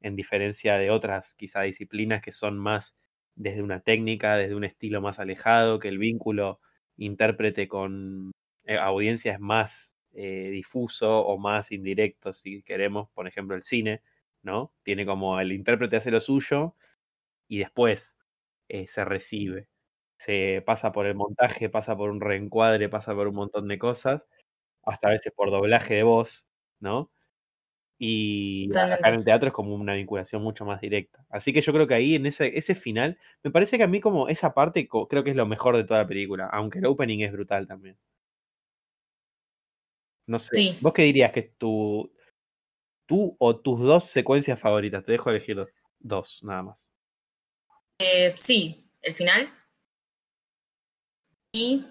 en diferencia de otras quizá disciplinas que son más desde una técnica, desde un estilo más alejado, que el vínculo intérprete con eh, audiencias más eh, difuso o más indirecto, si queremos, por ejemplo, el cine, ¿no? Tiene como el intérprete hace lo suyo y después eh, se recibe. Se pasa por el montaje, pasa por un reencuadre, pasa por un montón de cosas, hasta a veces por doblaje de voz, ¿no? Y acá en el teatro es como una vinculación mucho más directa. Así que yo creo que ahí en ese, ese final, me parece que a mí como esa parte creo que es lo mejor de toda la película, aunque el opening es brutal también. No sé, ¿vos qué dirías que es tu, tú o tus dos secuencias favoritas. Te dejo elegir dos, nada más. Eh, sí, el final. Y.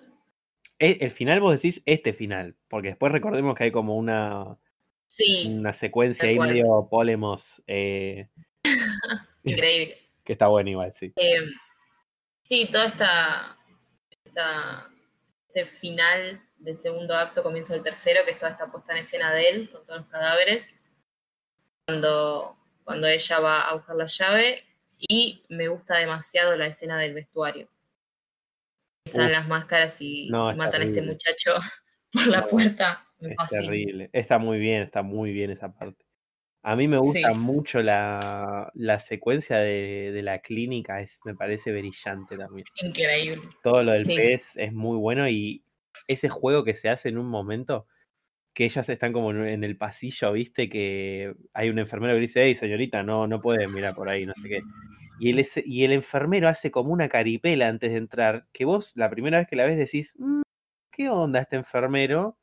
E, el, final vos decís este final, porque después recordemos que hay como una. Sí. Una secuencia ahí medio polemos. Eh, Increíble. que está bueno igual, sí. Eh, sí, toda esta, este final del segundo acto, comienzo del tercero, que es toda esta puesta en escena de él, con todos los cadáveres, cuando, cuando ella va a buscar la llave, y me gusta demasiado la escena del vestuario. Están las máscaras y, matan a este muchacho por la puerta. es terrible. Está muy bien, está muy bien esa parte. A mí me gusta mucho la, la secuencia de, de, la clínica, es, me parece brillante también. Increíble. Todo lo del pez es muy bueno y ese juego que se hace en un momento, que ellas están como en el pasillo, viste, que hay un enfermero que dice, hey señorita, no, no puede mirar por ahí, no sé qué. Y el, y el enfermero hace como una caripela antes de entrar, que vos la primera vez que la ves decís, mm, ¿qué onda este enfermero?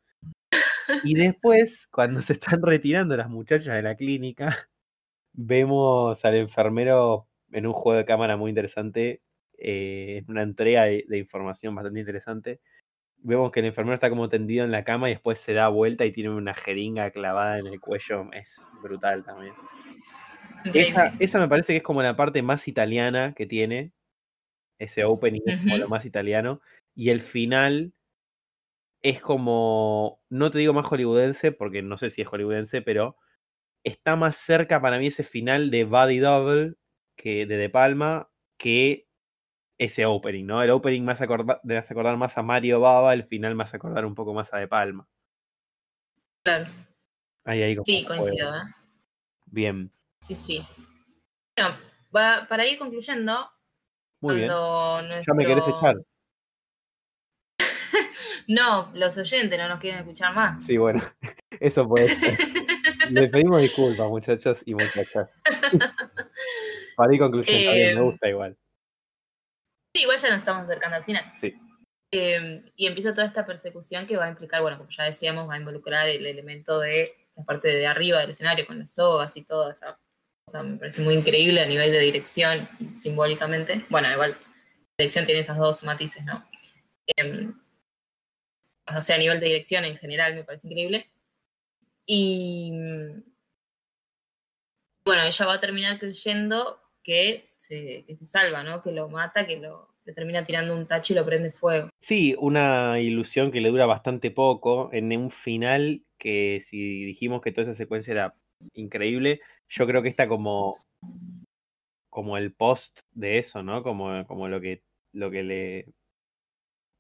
Y después, cuando se están retirando las muchachas de la clínica, vemos al enfermero en un juego de cámara muy interesante, eh, en una entrega de, información bastante interesante. Vemos que el enfermero está como tendido en la cama y después se da vuelta y tiene una jeringa clavada en el cuello. Es brutal también. Esa, me parece que es como la parte más italiana que tiene. Ese opening es como lo más italiano. Y el final es como, no te digo más hollywoodense, porque no sé si es hollywoodense, pero está más cerca para mí ese final de Body Double que de De Palma que ese opening, ¿no? El opening me hace acordar, acordar más a Mario Baba, el final me hace acordar un poco más a De Palma. Claro. Ahí, ahí sí, coincido. ¿eh? Bien. Sí, sí. Bueno, para ir concluyendo, Muy bien. Ya me querés echar. No, los oyentes no nos quieren escuchar más. Sí, bueno, eso puede ser. Le pedimos disculpas, muchachos y muchachas. Para ir conclusión, me em, gusta igual. Sí, igual ya nos estamos acercando al final. Sí. Em, y empieza toda esta persecución que va a implicar, bueno, como ya decíamos, va a involucrar el elemento de la parte de arriba del escenario con las sogas y toda esa cosa. Me parece muy increíble a nivel de dirección simbólicamente. Bueno, igual, la dirección tiene esas dos matices, ¿no? Em, o sea, a nivel de dirección en general me parece increíble. Y bueno, ella va a terminar creyendo que se, se salva, ¿no? Que lo mata, que lo, le termina tirando un tacho y lo prende fuego. Sí, una ilusión que le dura bastante poco, en un final que si dijimos que toda esa secuencia era increíble, yo creo que está como, como el post de eso, ¿no? Como, como lo que lo que le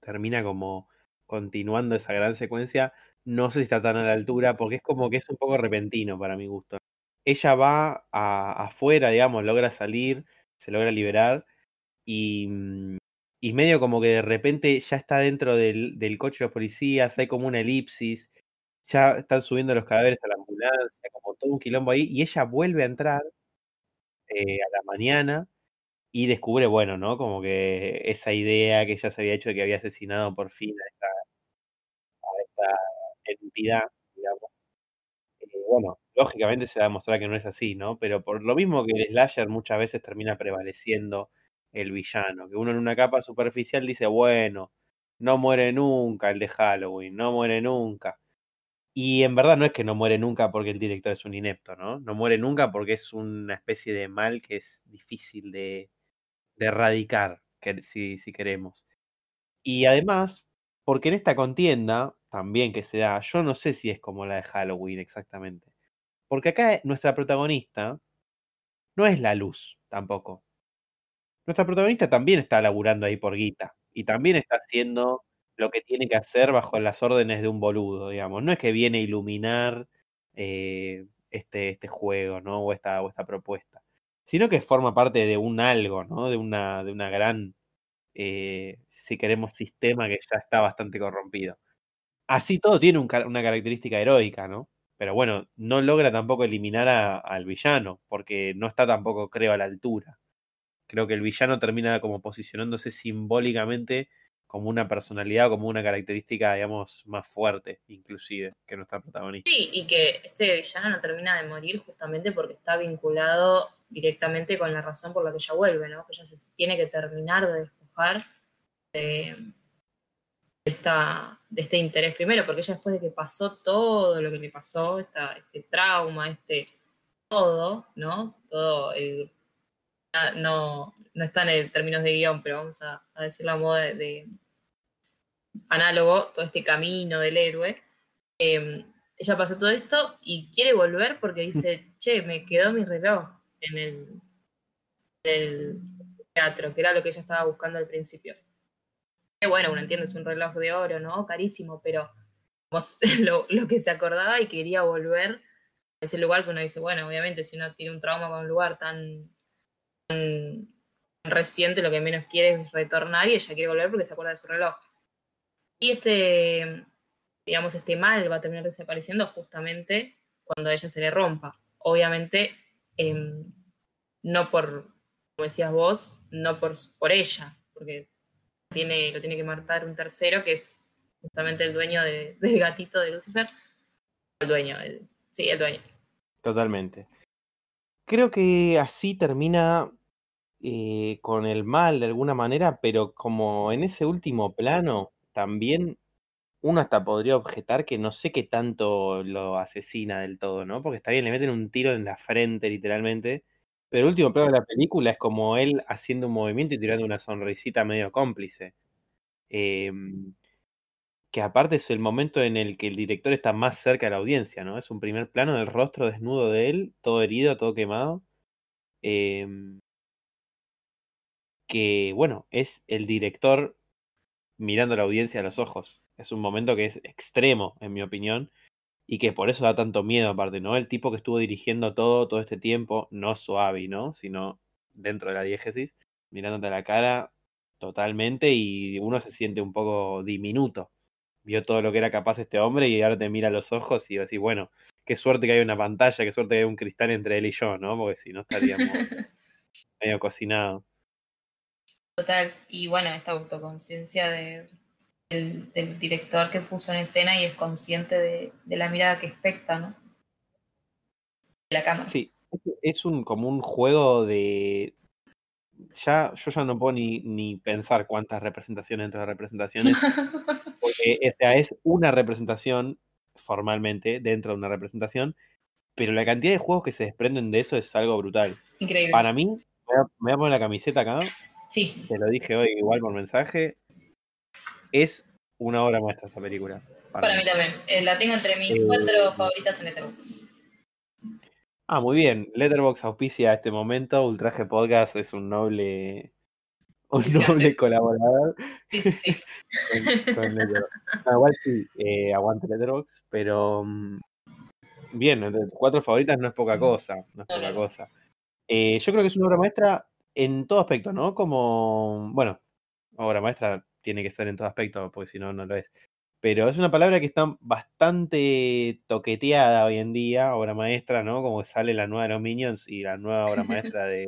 termina como continuando esa gran secuencia, no sé si está tan a la altura, porque es como que es un poco repentino para mi gusto. Ella va afuera, digamos, logra salir, se logra liberar, y, mm, y, medio como que de repente ya está dentro del, del coche de los policías, hay como una elipsis, ya están subiendo los cadáveres a la ambulancia, como todo un quilombo ahí, y ella vuelve a entrar eh, a la mañana y descubre, bueno, ¿no? Como que esa idea que ella se había hecho de que había asesinado por fin a esta, a esta entidad, digamos. Eh, bueno, lógicamente se va a mostrar que no es así, ¿no? Pero por lo mismo que el slasher muchas veces termina prevaleciendo el villano, que uno en una capa superficial dice, bueno, no muere nunca el de Halloween, no muere nunca. Y en verdad no es que no muere nunca porque el director es un inepto, ¿no? No muere nunca porque es una especie de mal que es difícil de, erradicar, si, si queremos. Y además, porque en esta contienda, también que se da, yo no sé si es como la de Halloween exactamente. Porque acá nuestra protagonista no es la luz tampoco. Nuestra protagonista también está laburando ahí por guita. Y también está haciendo lo que tiene que hacer bajo las órdenes de un boludo, digamos. No es que viene a iluminar eh, este, este juego, ¿no? O esta, o esta propuesta sino que forma parte de un algo, ¿no? De una, de una gran, eh, si queremos, sistema que ya está bastante corrompido. Así todo tiene una característica heroica, ¿no? Pero bueno, no logra tampoco eliminar al villano, porque no está tampoco, creo, a la altura. Creo que el villano termina como posicionándose simbólicamente como una personalidad, como una característica, digamos, más fuerte, inclusive, que nuestra protagonista. Sí, y que este villano no termina de morir justamente porque está vinculado directamente con la razón por la que ella vuelve, ¿no? Que ella se tiene que terminar de despojar de, esta, de este interés primero, porque ella después de que pasó todo lo que le pasó, esta, este trauma, este todo, ¿no? Todo el, no, no está en términos de guion, pero vamos a, decirlo a modo de, análogo, todo este camino del héroe. Em, ella pasó todo esto y quiere volver porque dice, che, me quedó mi reloj en el, teatro, que era lo que ella estaba buscando al principio. Bueno, uno entiende, es un reloj de oro, ¿no? Carísimo, pero lo, que se acordaba y quería volver a ese lugar que uno dice, bueno, obviamente si uno tiene un trauma con un lugar tan, tan reciente, lo que menos quiere es retornar y ella quiere volver porque se acuerda de su reloj. Y este, digamos, este mal va a terminar desapareciendo justamente cuando a ella se le rompa. Obviamente, em, no por, como decías vos, no por, por ella, porque lo tiene que matar un tercero que es justamente el dueño del gatito de Lucifer. El dueño, sí, el dueño. Totalmente. Creo que así termina eh, con el mal de alguna manera, pero como en ese último plano, también uno hasta podría objetar que no sé qué tanto lo asesina del todo, ¿no? Porque está bien, le meten un tiro en la frente, literalmente. Pero el último plano de la película es como él haciendo un movimiento y tirando una sonrisita medio cómplice. Em, que aparte es el momento en el que el director está más cerca de la audiencia, ¿no? Es un primer plano del rostro desnudo de él, todo herido, todo quemado. Em, que, bueno, es el director mirando a la audiencia a los ojos. Es un momento que es extremo, en mi opinión, y que por eso da tanto miedo aparte, ¿no? El tipo que estuvo dirigiendo todo, todo este tiempo, no suave, ¿no? Sino dentro de la diégesis, mirándote a la cara totalmente y uno se siente un poco diminuto. Vio todo lo que era capaz este hombre y ahora te mira a los ojos y decís, bueno, qué suerte que hay una pantalla, qué suerte que hay un cristal entre él y yo, ¿no? Porque si no estaríamos medio cocinados. Total, y bueno, esta autoconciencia de, del, director que puso en escena y es consciente de, la mirada que expecta, ¿no? De la cámara. Sí, es un, como un juego de... Ya, yo ya no puedo ni, ni pensar cuántas representaciones entre las representaciones, porque es una representación formalmente dentro de una representación, pero la cantidad de juegos que se desprenden de eso es algo brutal. Increíble. Para mí, me voy a poner la camiseta acá, Sí. Te lo dije hoy igual por mensaje. Es una obra maestra esta película. Para, mí. también. Eh, la tengo entre mis eh, cuatro favoritas en Letterboxd. Ah, muy bien. Letterboxd auspicia a este momento. Ultraje Podcast es un noble un noble colaborador. Sí, sí, sí. con, igual sí, eh, aguante Letterboxd, pero mm, bien, entre cuatro favoritas no es poca cosa. No es poca cosa. Eh, yo creo que es una obra maestra en todo aspecto, ¿no? Como, bueno, obra maestra tiene que ser en todo aspecto, porque si no, no lo es. Pero es una palabra que está bastante toqueteada hoy en día, obra maestra, ¿no? Como sale la nueva de los Minions y la nueva obra maestra de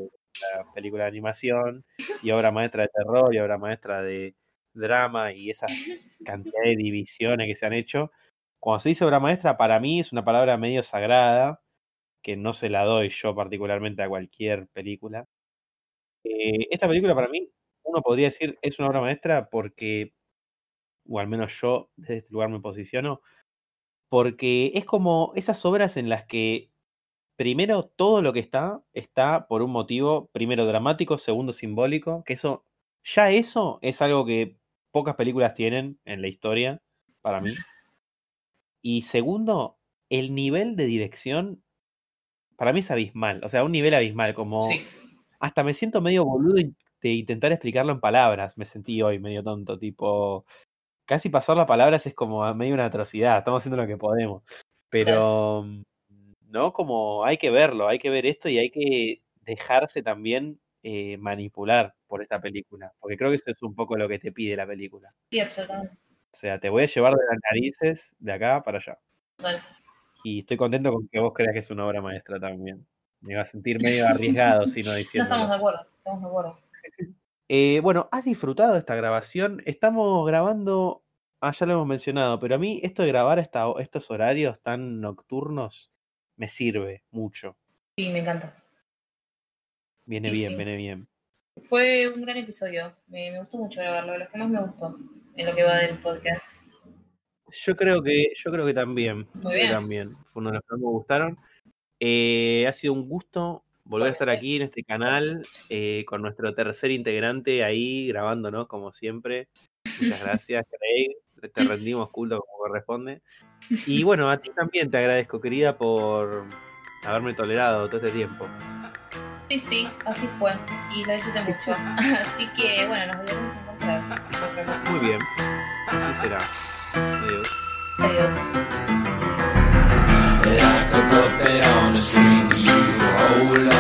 la película de animación, y obra maestra de terror, y obra maestra de drama, y esa cantidad de divisiones que se han hecho. Cuando se dice obra maestra, para mí es una palabra medio sagrada, que no se la doy yo particularmente a cualquier película. Eh, esta película para mí, uno podría decir, es una obra maestra porque, o al menos yo desde este lugar me posiciono, porque es como esas obras en las que primero todo lo que está está por un motivo, primero dramático, segundo simbólico, que eso, ya eso es algo que pocas películas tienen en la historia, para mí. Y segundo, el nivel de dirección, para mí es abismal, o sea, un nivel abismal, como hasta me siento medio boludo de intentar explicarlo en palabras. Me sentí hoy medio tonto, tipo, casi pasar las palabras es como medio una atrocidad, estamos haciendo lo que podemos. Pero, mm, ¿no? Como hay que verlo, hay que ver esto y hay que dejarse también eh, manipular por esta película, porque creo que eso es un poco lo que te pide la película. Sí, absolutamente. O sea, te voy a llevar de las narices de acá para allá. Y estoy contento con que vos creas que es una obra maestra también me iba a sentir medio arriesgado si no diciendo. No estamos de acuerdo, estamos de acuerdo. Eh, bueno, ¿has disfrutado de esta grabación? Estamos grabando, ah, ya lo hemos mencionado, pero a mí esto de grabar esta- estos horarios tan nocturnos me sirve mucho. Sí, me encanta. Viene Y bien, sí. viene bien. Fue un gran episodio. Me, me gustó mucho grabarlo, de los que más me gustó en lo que va del podcast. Yo creo que, yo creo que también. Muy bien. también. Fue uno de los que más me gustaron. Eh, ha sido un gusto volver a estar Igualmente. aquí en este canal eh, con nuestro tercer integrante ahí grabándonos como siempre. Muchas gracias, Craig. Te rendimos culto como corresponde. Y bueno, a ti también te agradezco, querida, por haberme tolerado todo este tiempo. Sí, sí, así fue. Y lo disfruté mucho. Así que, bueno, nos volveremos a encontrar. Muy bien. Así será. Adiós. Adiós. Like a puppet on a string, you hold